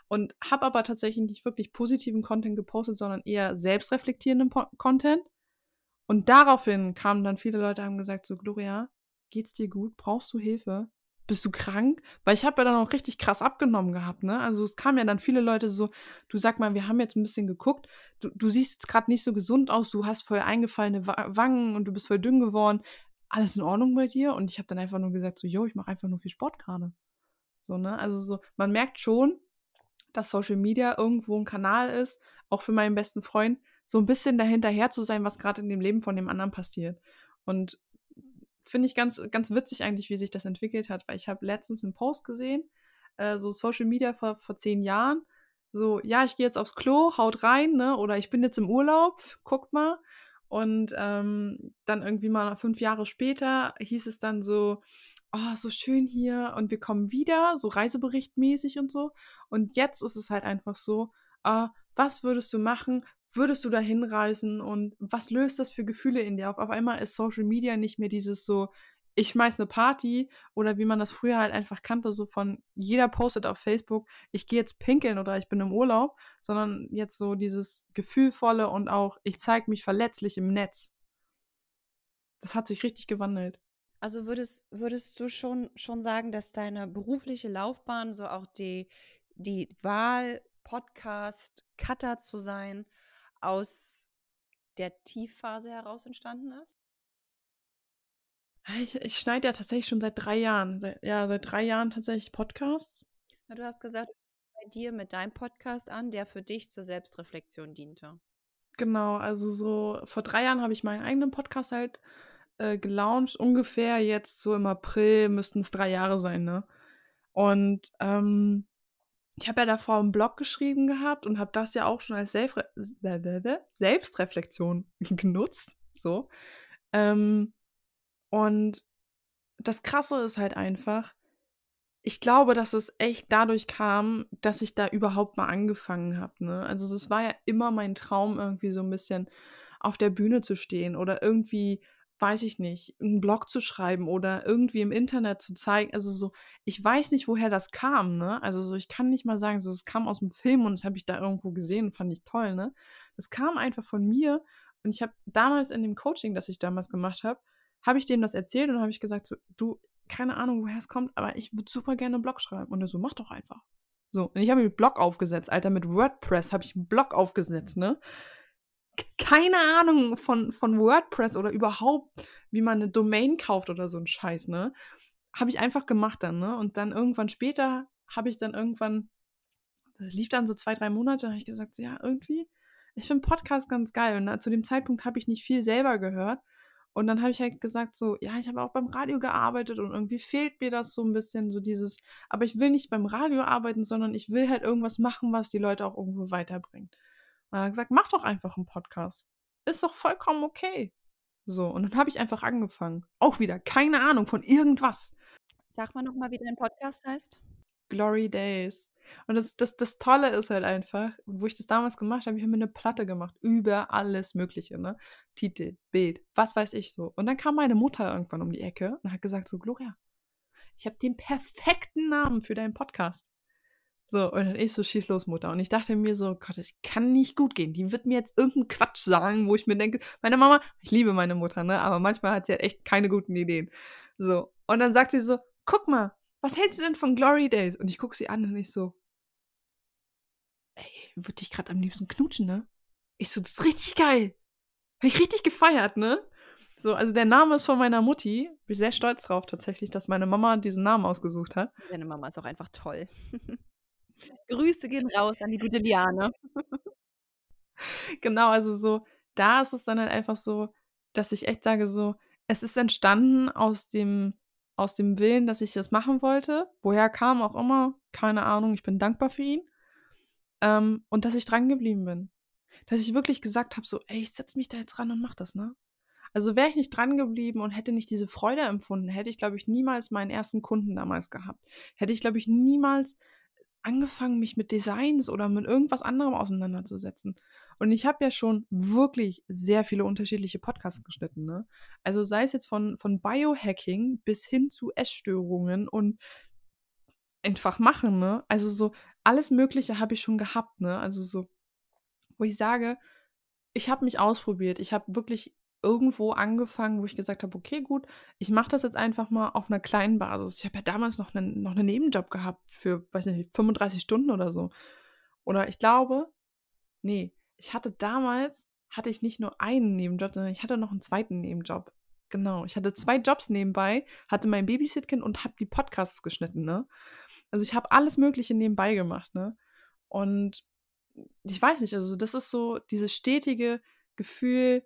Und habe aber tatsächlich nicht wirklich positiven Content gepostet, sondern eher selbstreflektierenden Content. Und daraufhin kamen dann viele Leute haben gesagt, so Gloria, geht's dir gut? Brauchst du Hilfe? Bist du krank? Weil ich habe ja dann auch richtig krass abgenommen gehabt, ne? Also es kamen ja dann viele Leute so, du sag mal, wir haben jetzt ein bisschen geguckt, du, du siehst jetzt gerade nicht so gesund aus, du hast voll eingefallene Wangen und du bist voll dünn geworden. Alles in Ordnung bei dir? Und ich habe dann einfach nur gesagt, so, yo, ich mache einfach nur viel Sport gerade. So, ne? Also so, man merkt schon, dass Social Media irgendwo ein Kanal ist, auch für meinen besten Freund, so ein bisschen dahinterher zu sein, was gerade in dem Leben von dem anderen passiert. Und finde ich ganz, ganz witzig eigentlich, wie sich das entwickelt hat, weil ich habe letztens einen Post gesehen, äh, so Social Media vor, vor zehn Jahren, so, ja, ich gehe jetzt aufs Klo, haut rein, ne? Oder ich bin jetzt im Urlaub, guckt mal. Und ähm, dann irgendwie mal fünf Jahre später hieß es dann so, oh, so schön hier und wir kommen wieder, so reiseberichtmäßig und so. Und jetzt ist es halt einfach so, äh, was würdest du machen, würdest du da hinreisen und was löst das für Gefühle in dir auf? Auf einmal ist Social Media nicht mehr dieses so, ich schmeiß eine Party oder wie man das früher halt einfach kannte, so von jeder postet auf Facebook, ich gehe jetzt pinkeln oder ich bin im Urlaub, sondern jetzt so dieses gefühlvolle und auch ich zeige mich verletzlich im Netz. Das hat sich richtig gewandelt. Also würdest, würdest du schon, schon sagen, dass deine berufliche Laufbahn, so auch die, die Wahl, Podcast, Cutter zu sein, aus der Tiefphase heraus entstanden ist? Ich, ich schneide ja tatsächlich schon seit drei Jahren. Seit, ja, seit drei Jahren tatsächlich Podcasts. Na, du hast gesagt, es bei dir mit deinem Podcast an, der für dich zur Selbstreflexion diente. Genau, also so vor drei Jahren habe ich meinen eigenen Podcast halt äh, gelauncht. Ungefähr jetzt so im April müssten es drei Jahre sein, ne? Und ähm, ich habe ja davor einen Blog geschrieben gehabt und habe das ja auch schon als Selbstre Selbstreflexion genutzt. So. Ähm, und das Krasse ist halt einfach, ich glaube, dass es echt dadurch kam, dass ich da überhaupt mal angefangen habe. Ne? Also es war ja immer mein Traum, irgendwie so ein bisschen auf der Bühne zu stehen oder irgendwie weiß ich nicht, einen Blog zu schreiben oder irgendwie im Internet zu zeigen. Also so, ich weiß nicht, woher das kam, ne? Also so, ich kann nicht mal sagen, so, es kam aus dem Film und das habe ich da irgendwo gesehen und fand ich toll, ne? Das kam einfach von mir und ich habe damals in dem Coaching, das ich damals gemacht habe, habe ich dem das erzählt und habe ich gesagt, so, du, keine Ahnung, woher es kommt, aber ich würde super gerne einen Blog schreiben. Und er so, mach doch einfach. So, und ich habe einen Blog aufgesetzt, Alter, mit WordPress habe ich einen Blog aufgesetzt, ne? Keine Ahnung von, von WordPress oder überhaupt, wie man eine Domain kauft oder so ein Scheiß, ne? Habe ich einfach gemacht dann, ne? Und dann irgendwann später habe ich dann irgendwann, das lief dann so zwei, drei Monate, habe ich gesagt, so, ja, irgendwie, ich finde Podcast ganz geil. Und na, zu dem Zeitpunkt habe ich nicht viel selber gehört. Und dann habe ich halt gesagt, so, ja, ich habe auch beim Radio gearbeitet und irgendwie fehlt mir das so ein bisschen, so dieses, aber ich will nicht beim Radio arbeiten, sondern ich will halt irgendwas machen, was die Leute auch irgendwo weiterbringt. Und er hat gesagt, mach doch einfach einen Podcast. Ist doch vollkommen okay. So, und dann habe ich einfach angefangen. Auch wieder, keine Ahnung von irgendwas. Sag mal nochmal, wie dein Podcast heißt. Glory Days. Und das, das, das Tolle ist halt einfach, wo ich das damals gemacht habe, ich habe mir eine Platte gemacht über alles Mögliche, ne? Titel, Bild, was weiß ich so. Und dann kam meine Mutter irgendwann um die Ecke und hat gesagt: So, Gloria, ich habe den perfekten Namen für deinen Podcast. So, und dann ich so, schieß los, Mutter. Und ich dachte mir so, Gott, ich kann nicht gut gehen. Die wird mir jetzt irgendeinen Quatsch sagen, wo ich mir denke, meine Mama, ich liebe meine Mutter, ne? Aber manchmal hat sie halt echt keine guten Ideen. So. Und dann sagt sie so, guck mal, was hältst du denn von Glory Days? Und ich gucke sie an und ich so, ey, würde ich gerade am liebsten knutschen, ne? Ich so, das ist richtig geil. Hab ich richtig gefeiert, ne? So, also der Name ist von meiner Mutti. Bin ich sehr stolz drauf tatsächlich, dass meine Mama diesen Namen ausgesucht hat. Deine Mama ist auch einfach toll. Grüße gehen raus an die gute Liane. genau, also so, da ist es dann halt einfach so, dass ich echt sage, so, es ist entstanden aus dem, aus dem Willen, dass ich das machen wollte. Woher kam auch immer, keine Ahnung, ich bin dankbar für ihn. Ähm, und dass ich dran geblieben bin. Dass ich wirklich gesagt habe, so, ey, ich setze mich da jetzt ran und mach das, ne? Also wäre ich nicht dran geblieben und hätte nicht diese Freude empfunden, hätte ich, glaube ich, niemals meinen ersten Kunden damals gehabt. Hätte ich, glaube ich, niemals angefangen, mich mit Designs oder mit irgendwas anderem auseinanderzusetzen. Und ich habe ja schon wirklich sehr viele unterschiedliche Podcasts geschnitten. Ne? Also sei es jetzt von, von Biohacking bis hin zu Essstörungen und einfach machen. Ne? Also so alles Mögliche habe ich schon gehabt. Ne? Also so, wo ich sage, ich habe mich ausprobiert. Ich habe wirklich irgendwo angefangen, wo ich gesagt habe, okay, gut, ich mache das jetzt einfach mal auf einer kleinen Basis. Ich habe ja damals noch einen, noch einen Nebenjob gehabt für, weiß nicht, 35 Stunden oder so. Oder ich glaube, nee, ich hatte damals, hatte ich nicht nur einen Nebenjob, sondern ich hatte noch einen zweiten Nebenjob. Genau, ich hatte zwei Jobs nebenbei, hatte mein Babysitkind und habe die Podcasts geschnitten, ne? Also ich habe alles Mögliche nebenbei gemacht, ne? Und ich weiß nicht, also das ist so dieses stetige Gefühl,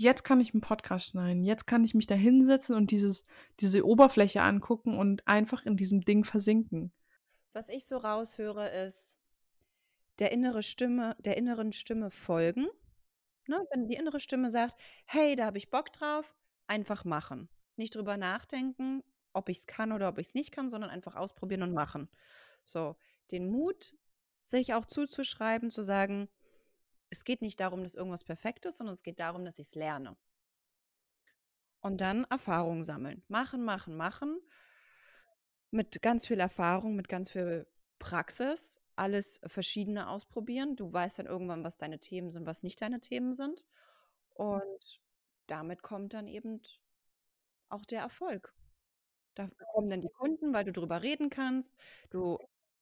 jetzt kann ich einen Podcast schneiden, jetzt kann ich mich da hinsetzen und dieses, diese Oberfläche angucken und einfach in diesem Ding versinken. Was ich so raushöre, ist der innere Stimme, der inneren Stimme folgen. Ne? Wenn die innere Stimme sagt, hey, da habe ich Bock drauf, einfach machen. Nicht drüber nachdenken, ob ich es kann oder ob ich es nicht kann, sondern einfach ausprobieren und machen. So, den Mut, sich auch zuzuschreiben, zu sagen, es geht nicht darum, dass irgendwas perfekt ist, sondern es geht darum, dass ich es lerne. Und dann Erfahrung sammeln. Machen, machen, machen. Mit ganz viel Erfahrung, mit ganz viel Praxis. Alles Verschiedene ausprobieren. Du weißt dann irgendwann, was deine Themen sind, was nicht deine Themen sind. Und damit kommt dann eben auch der Erfolg. Da kommen dann die Kunden, weil du drüber reden kannst. Du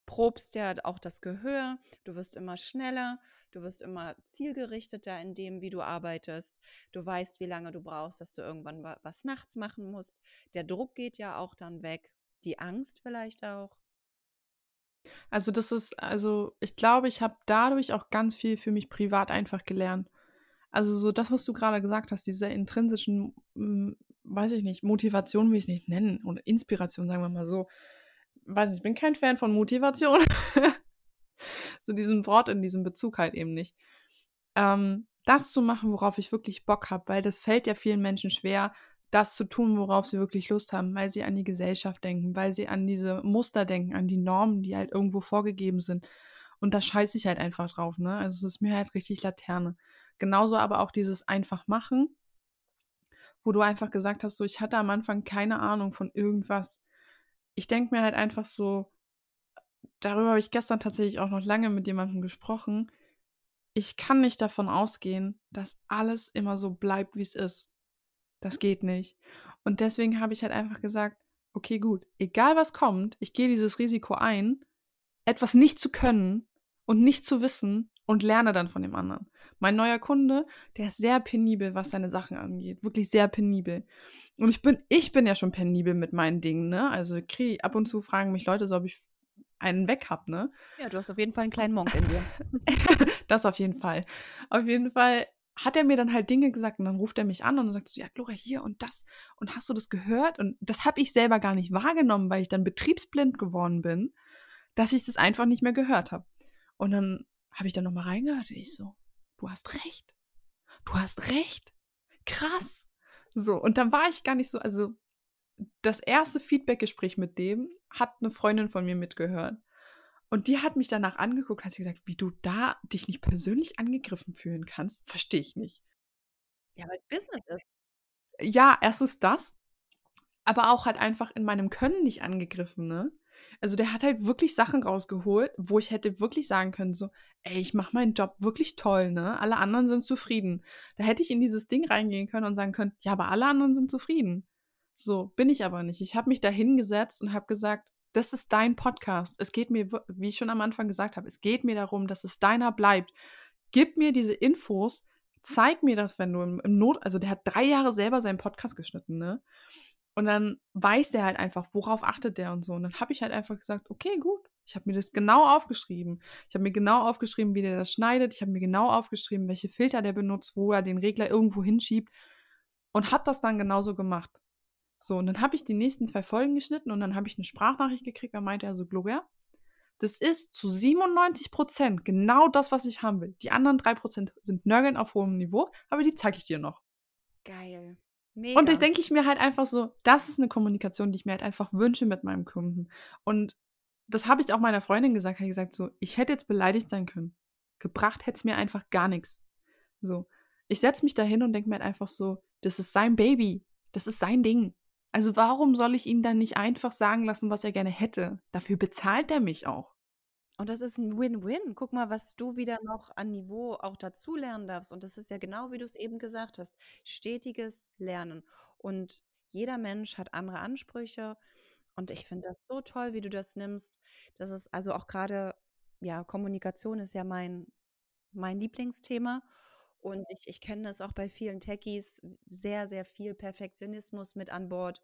probst ja auch das Gehör, du wirst immer schneller, du wirst immer zielgerichteter in dem, wie du arbeitest. Du weißt, wie lange du brauchst, dass du irgendwann was nachts machen musst. Der Druck geht ja auch dann weg, die Angst vielleicht auch. Also das ist, also ich glaube, ich habe dadurch auch ganz viel für mich privat einfach gelernt. Also so das, was du gerade gesagt hast, diese intrinsischen, hm, weiß ich nicht, Motivation will ich es nicht nennen oder Inspiration, sagen wir mal so weiß nicht, ich bin kein Fan von Motivation. so diesem Wort in diesem Bezug halt eben nicht. Ähm, das zu machen, worauf ich wirklich Bock habe, weil das fällt ja vielen Menschen schwer, das zu tun, worauf sie wirklich Lust haben, weil sie an die Gesellschaft denken, weil sie an diese Muster denken, an die Normen, die halt irgendwo vorgegeben sind. Und da scheiße ich halt einfach drauf, ne? Also es ist mir halt richtig Laterne. Genauso aber auch dieses einfach machen, wo du einfach gesagt hast, so, ich hatte am Anfang keine Ahnung von irgendwas. Ich denke mir halt einfach so, darüber habe ich gestern tatsächlich auch noch lange mit jemandem gesprochen. Ich kann nicht davon ausgehen, dass alles immer so bleibt, wie es ist. Das geht nicht. Und deswegen habe ich halt einfach gesagt, okay, gut, egal was kommt, ich gehe dieses Risiko ein, etwas nicht zu können und nicht zu wissen und lerne dann von dem anderen. Mein neuer Kunde, der ist sehr penibel, was seine Sachen angeht. Wirklich sehr penibel. Und ich bin, ich bin ja schon penibel mit meinen Dingen, ne? Also krieg, ab und zu fragen mich Leute so, ob ich einen weg hab, ne? Ja, du hast auf jeden Fall einen kleinen Monk in dir. das auf jeden Fall. Auf jeden Fall hat er mir dann halt Dinge gesagt und dann ruft er mich an und sagt so, ja, Gloria, hier und das. Und hast du das gehört? Und das habe ich selber gar nicht wahrgenommen, weil ich dann betriebsblind geworden bin, dass ich das einfach nicht mehr gehört habe. Und dann habe ich da nochmal reingehört und ich so, du hast recht. Du hast recht. Krass. So, und dann war ich gar nicht so, also das erste Feedbackgespräch mit dem hat eine Freundin von mir mitgehört. Und die hat mich danach angeguckt, hat sie gesagt, wie du da dich nicht persönlich angegriffen fühlen kannst, verstehe ich nicht. Ja, weil es Business ist. Ja, erstens das, aber auch halt einfach in meinem Können nicht angegriffen, ne? Also der hat halt wirklich Sachen rausgeholt, wo ich hätte wirklich sagen können, so, ey, ich mache meinen Job wirklich toll, ne? Alle anderen sind zufrieden. Da hätte ich in dieses Ding reingehen können und sagen können, ja, aber alle anderen sind zufrieden. So, bin ich aber nicht. Ich habe mich da hingesetzt und habe gesagt, das ist dein Podcast. Es geht mir, wie ich schon am Anfang gesagt habe, es geht mir darum, dass es deiner bleibt. Gib mir diese Infos, zeig mir das, wenn du im, Not, also der hat drei Jahre selber seinen Podcast geschnitten, ne? Und dann weiß der halt einfach, worauf achtet der und so. Und dann habe ich halt einfach gesagt, okay, gut. Ich habe mir das genau aufgeschrieben. Ich habe mir genau aufgeschrieben, wie der das schneidet. Ich habe mir genau aufgeschrieben, welche Filter der benutzt, wo er den Regler irgendwo hinschiebt. Und habe das dann genauso gemacht. So, und dann habe ich die nächsten zwei Folgen geschnitten und dann habe ich eine Sprachnachricht gekriegt. Da meinte er so, Gloria, das ist zu 97 Prozent genau das, was ich haben will. Die anderen drei Prozent sind Nörgeln auf hohem Niveau, aber die zeige ich dir noch. Geil. Mega. Und ich denke ich mir halt einfach so, das ist eine Kommunikation, die ich mir halt einfach wünsche mit meinem Kunden. Und das habe ich auch meiner Freundin gesagt, habe gesagt so, ich hätte jetzt beleidigt sein können. Gebracht hätte es mir einfach gar nichts. So, ich setze mich da hin und denke mir halt einfach so, das ist sein Baby, das ist sein Ding. Also warum soll ich ihn dann nicht einfach sagen lassen, was er gerne hätte? Dafür bezahlt er mich auch. Und das ist ein Win-Win. Guck mal, was du wieder noch an Niveau auch dazu lernen darfst. Und das ist ja genau, wie du es eben gesagt hast, stetiges Lernen. Und jeder Mensch hat andere Ansprüche. Und ich finde das so toll, wie du das nimmst. Das ist also auch gerade, ja, Kommunikation ist ja mein, mein Lieblingsthema. Und ich, ich kenne das auch bei vielen Techies, sehr, sehr viel Perfektionismus mit an Bord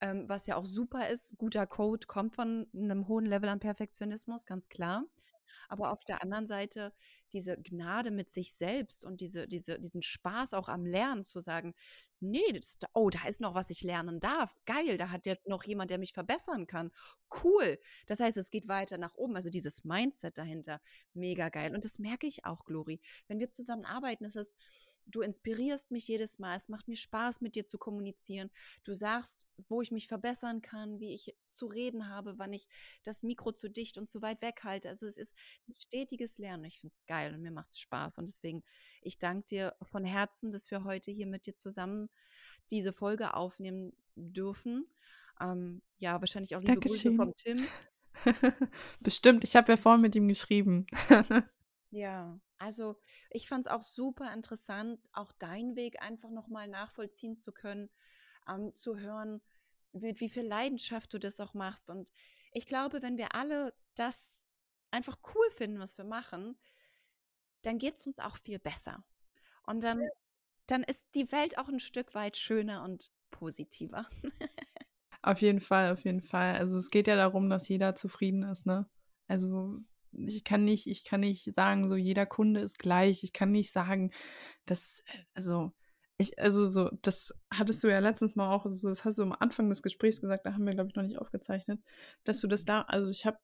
ähm, was ja auch super ist. Guter Code kommt von einem hohen Level an Perfektionismus, ganz klar. Aber auf der anderen Seite diese Gnade mit sich selbst und diese, diese, diesen Spaß auch am Lernen zu sagen, nee, das, oh, da ist noch was ich lernen darf. Geil, da hat ja noch jemand, der mich verbessern kann. Cool. Das heißt, es geht weiter nach oben. Also dieses Mindset dahinter, mega geil. Und das merke ich auch, Glori. Wenn wir zusammen arbeiten, ist es, du inspirierst mich jedes Mal. Es macht mir Spaß, mit dir zu kommunizieren. Du sagst, wo ich mich verbessern kann, wie ich zu reden habe, wann ich das Mikro zu dicht und zu weit weg halte. Also es ist ein stetiges Lernen. Ich finde es geil und mir macht es Spaß. Und deswegen, ich danke dir von Herzen, dass wir heute hier mit dir zusammen diese Folge aufnehmen dürfen. Ähm, ja, wahrscheinlich auch liebe Dankeschön. Grüße vom Tim. Bestimmt, ich habe ja vorhin mit ihm geschrieben. ja, also ich fand es auch super interessant, auch deinen Weg einfach nochmal nachvollziehen zu können, ähm, zu hören, mit wie viel Leidenschaft du das auch machst. Und ich glaube, wenn wir alle das einfach cool finden, was wir machen, dann geht es uns auch viel besser. Und dann, dann ist die Welt auch ein Stück weit schöner und positiver. auf jeden Fall, auf jeden Fall. Also es geht ja darum, dass jeder zufrieden ist, ne? Also ich kann nicht, ich kann nicht sagen, so jeder Kunde ist gleich. Ich kann nicht sagen, dass, also, ich, also so, das hattest du ja letztens mal auch, also das hast du am Anfang des Gesprächs gesagt, da haben wir, glaube ich, noch nicht aufgezeichnet, dass du das da, also ich habe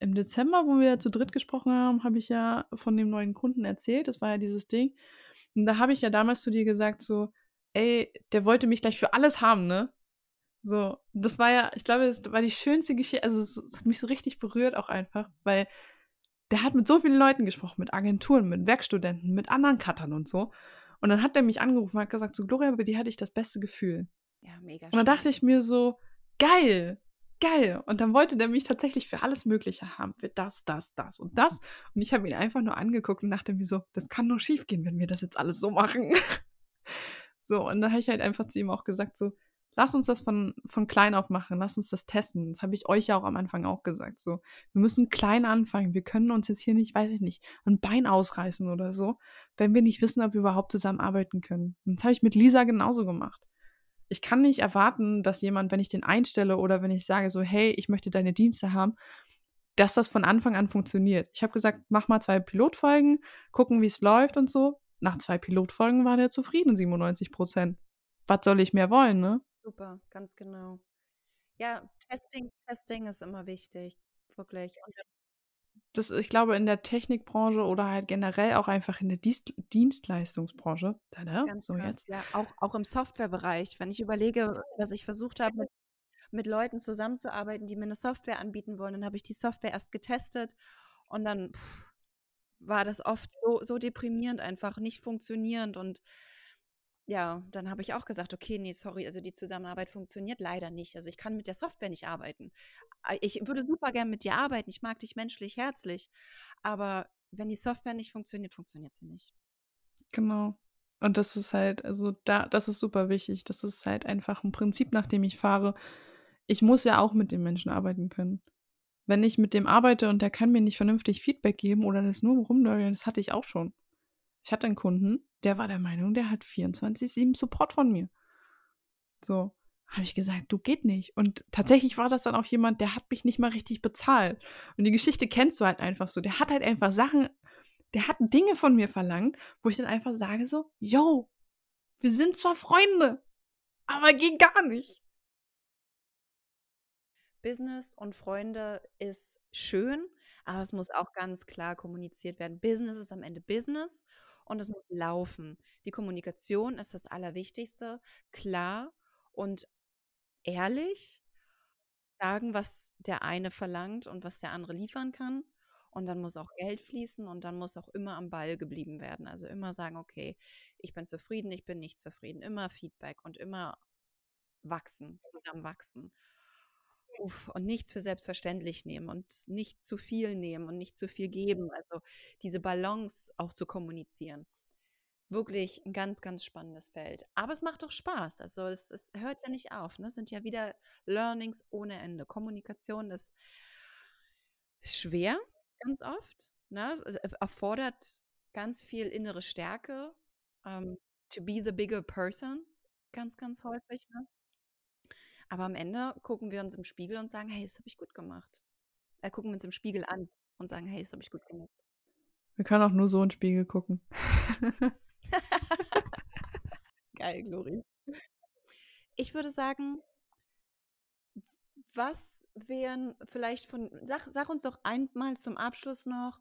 im Dezember, wo wir zu dritt gesprochen haben, habe ich ja von dem neuen Kunden erzählt. Das war ja dieses Ding. Und da habe ich ja damals zu dir gesagt, so, ey, der wollte mich gleich für alles haben, ne? So, das war ja, ich glaube, das war die schönste Geschichte, also es hat mich so richtig berührt auch einfach, weil der hat mit so vielen Leuten gesprochen, mit Agenturen, mit Werkstudenten, mit anderen Cuttern und so. Und dann hat er mich angerufen und hat gesagt, so Gloria, bei dir hatte ich das beste Gefühl. Ja, mega Und dann dachte ich mir so, geil, geil. Und dann wollte der mich tatsächlich für alles Mögliche haben. Für das, das, das und das. Und ich habe ihn einfach nur angeguckt und dachte mir so, das kann nur schief gehen, wenn wir das jetzt alles so machen. so, und dann habe ich halt einfach zu ihm auch gesagt, so, lass uns das von, von klein auf machen, lass uns das testen. Das habe ich euch ja auch am Anfang auch gesagt. So, wir müssen klein anfangen. Wir können uns jetzt hier nicht, weiß ich nicht, ein Bein ausreißen oder so, wenn wir nicht wissen, ob wir überhaupt zusammenarbeiten können. Und das habe ich mit Lisa genauso gemacht ich kann nicht erwarten, dass jemand, wenn ich den einstelle oder wenn ich sage so, hey, ich möchte deine Dienste haben, dass das von Anfang an funktioniert. Ich habe gesagt, mach mal zwei Pilotfolgen, gucken, wie es läuft und so. Nach zwei Pilotfolgen war der zufrieden, 97 Prozent. Was soll ich mehr wollen, ne? Super, ganz genau. Ja, Testing, Testing ist immer wichtig, wirklich. Und das, ich glaube, in der Technikbranche oder halt generell auch einfach in der Dienst Dienstleistungsbranche. Tada, Ganz so krass, jetzt. ja. Auch, auch im Softwarebereich. Wenn ich überlege, was ich versucht habe, mit, mit Leuten zusammenzuarbeiten, die mir eine Software anbieten wollen, dann habe ich die Software erst getestet und dann pff, war das oft so, so deprimierend, einfach nicht funktionierend. Und ja, dann habe ich auch gesagt, okay, nee, sorry, also die Zusammenarbeit funktioniert leider nicht. Also ich kann mit der Software nicht arbeiten. Ich würde super gern mit dir arbeiten. Ich mag dich menschlich, herzlich. Aber wenn die Software nicht funktioniert, funktioniert sie nicht. Genau. Und das ist halt, also da, das ist super wichtig. Das ist halt einfach ein Prinzip, nach dem ich fahre. Ich muss ja auch mit den Menschen arbeiten können. Wenn ich mit dem arbeite und der kann mir nicht vernünftig Feedback geben oder das nur rumnörgeln, das hatte ich auch schon. Ich hatte einen Kunden, der war der Meinung, der hat 24-7 Support von mir. So, habe ich gesagt, du geht nicht. Und tatsächlich war das dann auch jemand, der hat mich nicht mal richtig bezahlt. Und die Geschichte kennst du halt einfach so. Der hat halt einfach Sachen, der hat Dinge von mir verlangt, wo ich dann einfach sage so, yo, wir sind zwar Freunde, aber geht gar nicht. Business und Freunde ist schön, aber es muss auch ganz klar kommuniziert werden. Business ist am Ende Business und es muss laufen. Die Kommunikation ist das Allerwichtigste. Klar und ehrlich sagen, was der eine verlangt und was der andere liefern kann. Und dann muss auch Geld fließen und dann muss auch immer am Ball geblieben werden. Also immer sagen, okay, ich bin zufrieden, ich bin nicht zufrieden. Immer Feedback und immer wachsen, zusammen wachsen. Und nichts für selbstverständlich nehmen und nicht zu viel nehmen und nicht zu viel geben. Also diese Balance auch zu kommunizieren. Wirklich ein ganz, ganz spannendes Feld. Aber es macht doch Spaß. Also es, es hört ja nicht auf. Ne? Es sind ja wieder Learnings ohne Ende. Kommunikation ist schwer, ganz oft. Ne? Erfordert ganz viel innere Stärke. ähm, to be the bigger person. Ganz, ganz häufig. Ne? Aber am Ende gucken wir uns im Spiegel und sagen, hey, das habe ich gut gemacht. Äh, gucken wir uns im Spiegel an und sagen, hey, das habe ich gut gemacht. Wir können auch nur so in den Spiegel gucken. Geil, Glori. Ich würde sagen, was wären vielleicht von, sag, sag uns doch einmal zum Abschluss noch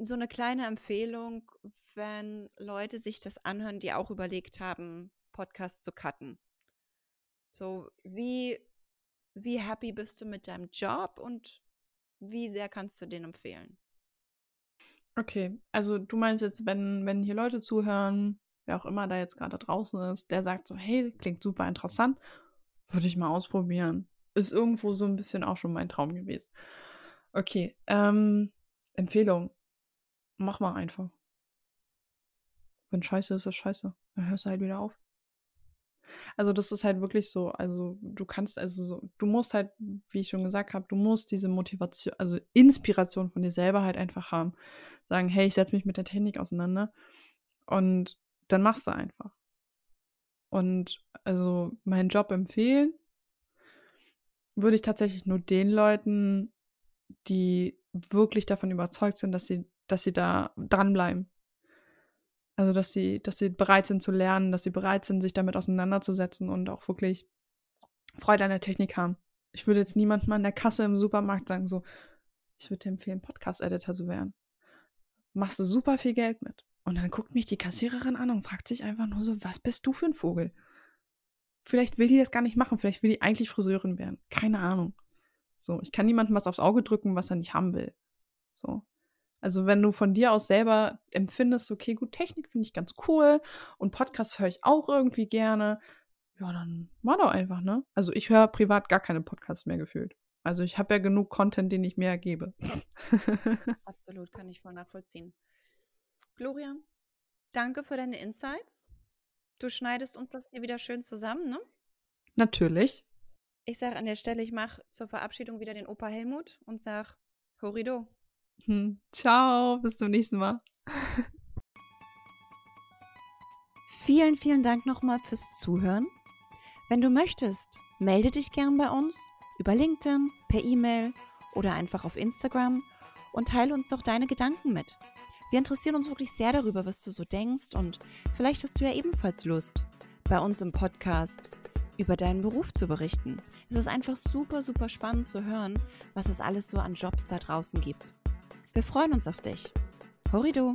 so eine kleine Empfehlung, wenn Leute sich das anhören, die auch überlegt haben, Podcast zu cutten. So, wie, wie happy bist du mit deinem Job und wie sehr kannst du den empfehlen? Okay, also du meinst jetzt, wenn, wenn hier Leute zuhören, wer auch immer da jetzt gerade draußen ist, der sagt so, hey, klingt super interessant, würde ich mal ausprobieren. Ist irgendwo so ein bisschen auch schon mein Traum gewesen. Okay, ähm, Empfehlung. Mach mal einfach. Wenn scheiße ist, ist scheiße. Dann hörst du halt wieder auf. Also das ist halt wirklich so, also du kannst, also so, du musst halt, wie ich schon gesagt habe, du musst diese Motivation, also Inspiration von dir selber halt einfach haben. Sagen, hey, ich setze mich mit der Technik auseinander und dann machst du einfach. Und also meinen Job empfehlen würde ich tatsächlich nur den Leuten, die wirklich davon überzeugt sind, dass sie, dass sie da dranbleiben. Also, dass sie, dass sie bereit sind zu lernen, dass sie bereit sind, sich damit auseinanderzusetzen und auch wirklich Freude an der Technik haben. Ich würde jetzt niemandem an der Kasse im Supermarkt sagen, so, ich würde dir empfehlen, Podcast-Editor zu werden. Machst du super viel Geld mit. Und dann guckt mich die Kassiererin an und fragt sich einfach nur so, was bist du für ein Vogel? Vielleicht will die das gar nicht machen, vielleicht will die eigentlich Friseurin werden. Keine Ahnung. So, ich kann niemandem was aufs Auge drücken, was er nicht haben will. So. Also wenn du von dir aus selber empfindest, okay, gut, Technik finde ich ganz cool und Podcast höre ich auch irgendwie gerne, ja, dann mach doch einfach, ne? Also ich höre privat gar keine Podcasts mehr gefühlt. Also ich habe ja genug Content, den ich mehr gebe. Absolut, kann ich voll nachvollziehen. Gloria, danke für deine Insights. Du schneidest uns das hier wieder schön zusammen, ne? Natürlich. Ich sage an der Stelle, ich mache zur Verabschiedung wieder den Opa Helmut und sage Horido. Hm. Ciao, bis zum nächsten Mal. vielen, vielen Dank nochmal fürs Zuhören. Wenn du möchtest, melde dich gern bei uns über LinkedIn, per E-Mail oder einfach auf Instagram und teile uns doch deine Gedanken mit. Wir interessieren uns wirklich sehr darüber, was du so denkst und vielleicht hast du ja ebenfalls Lust, bei uns im Podcast über deinen Beruf zu berichten. Es ist einfach super, super spannend zu hören, was es alles so an Jobs da draußen gibt. Wir freuen uns auf dich. Horido!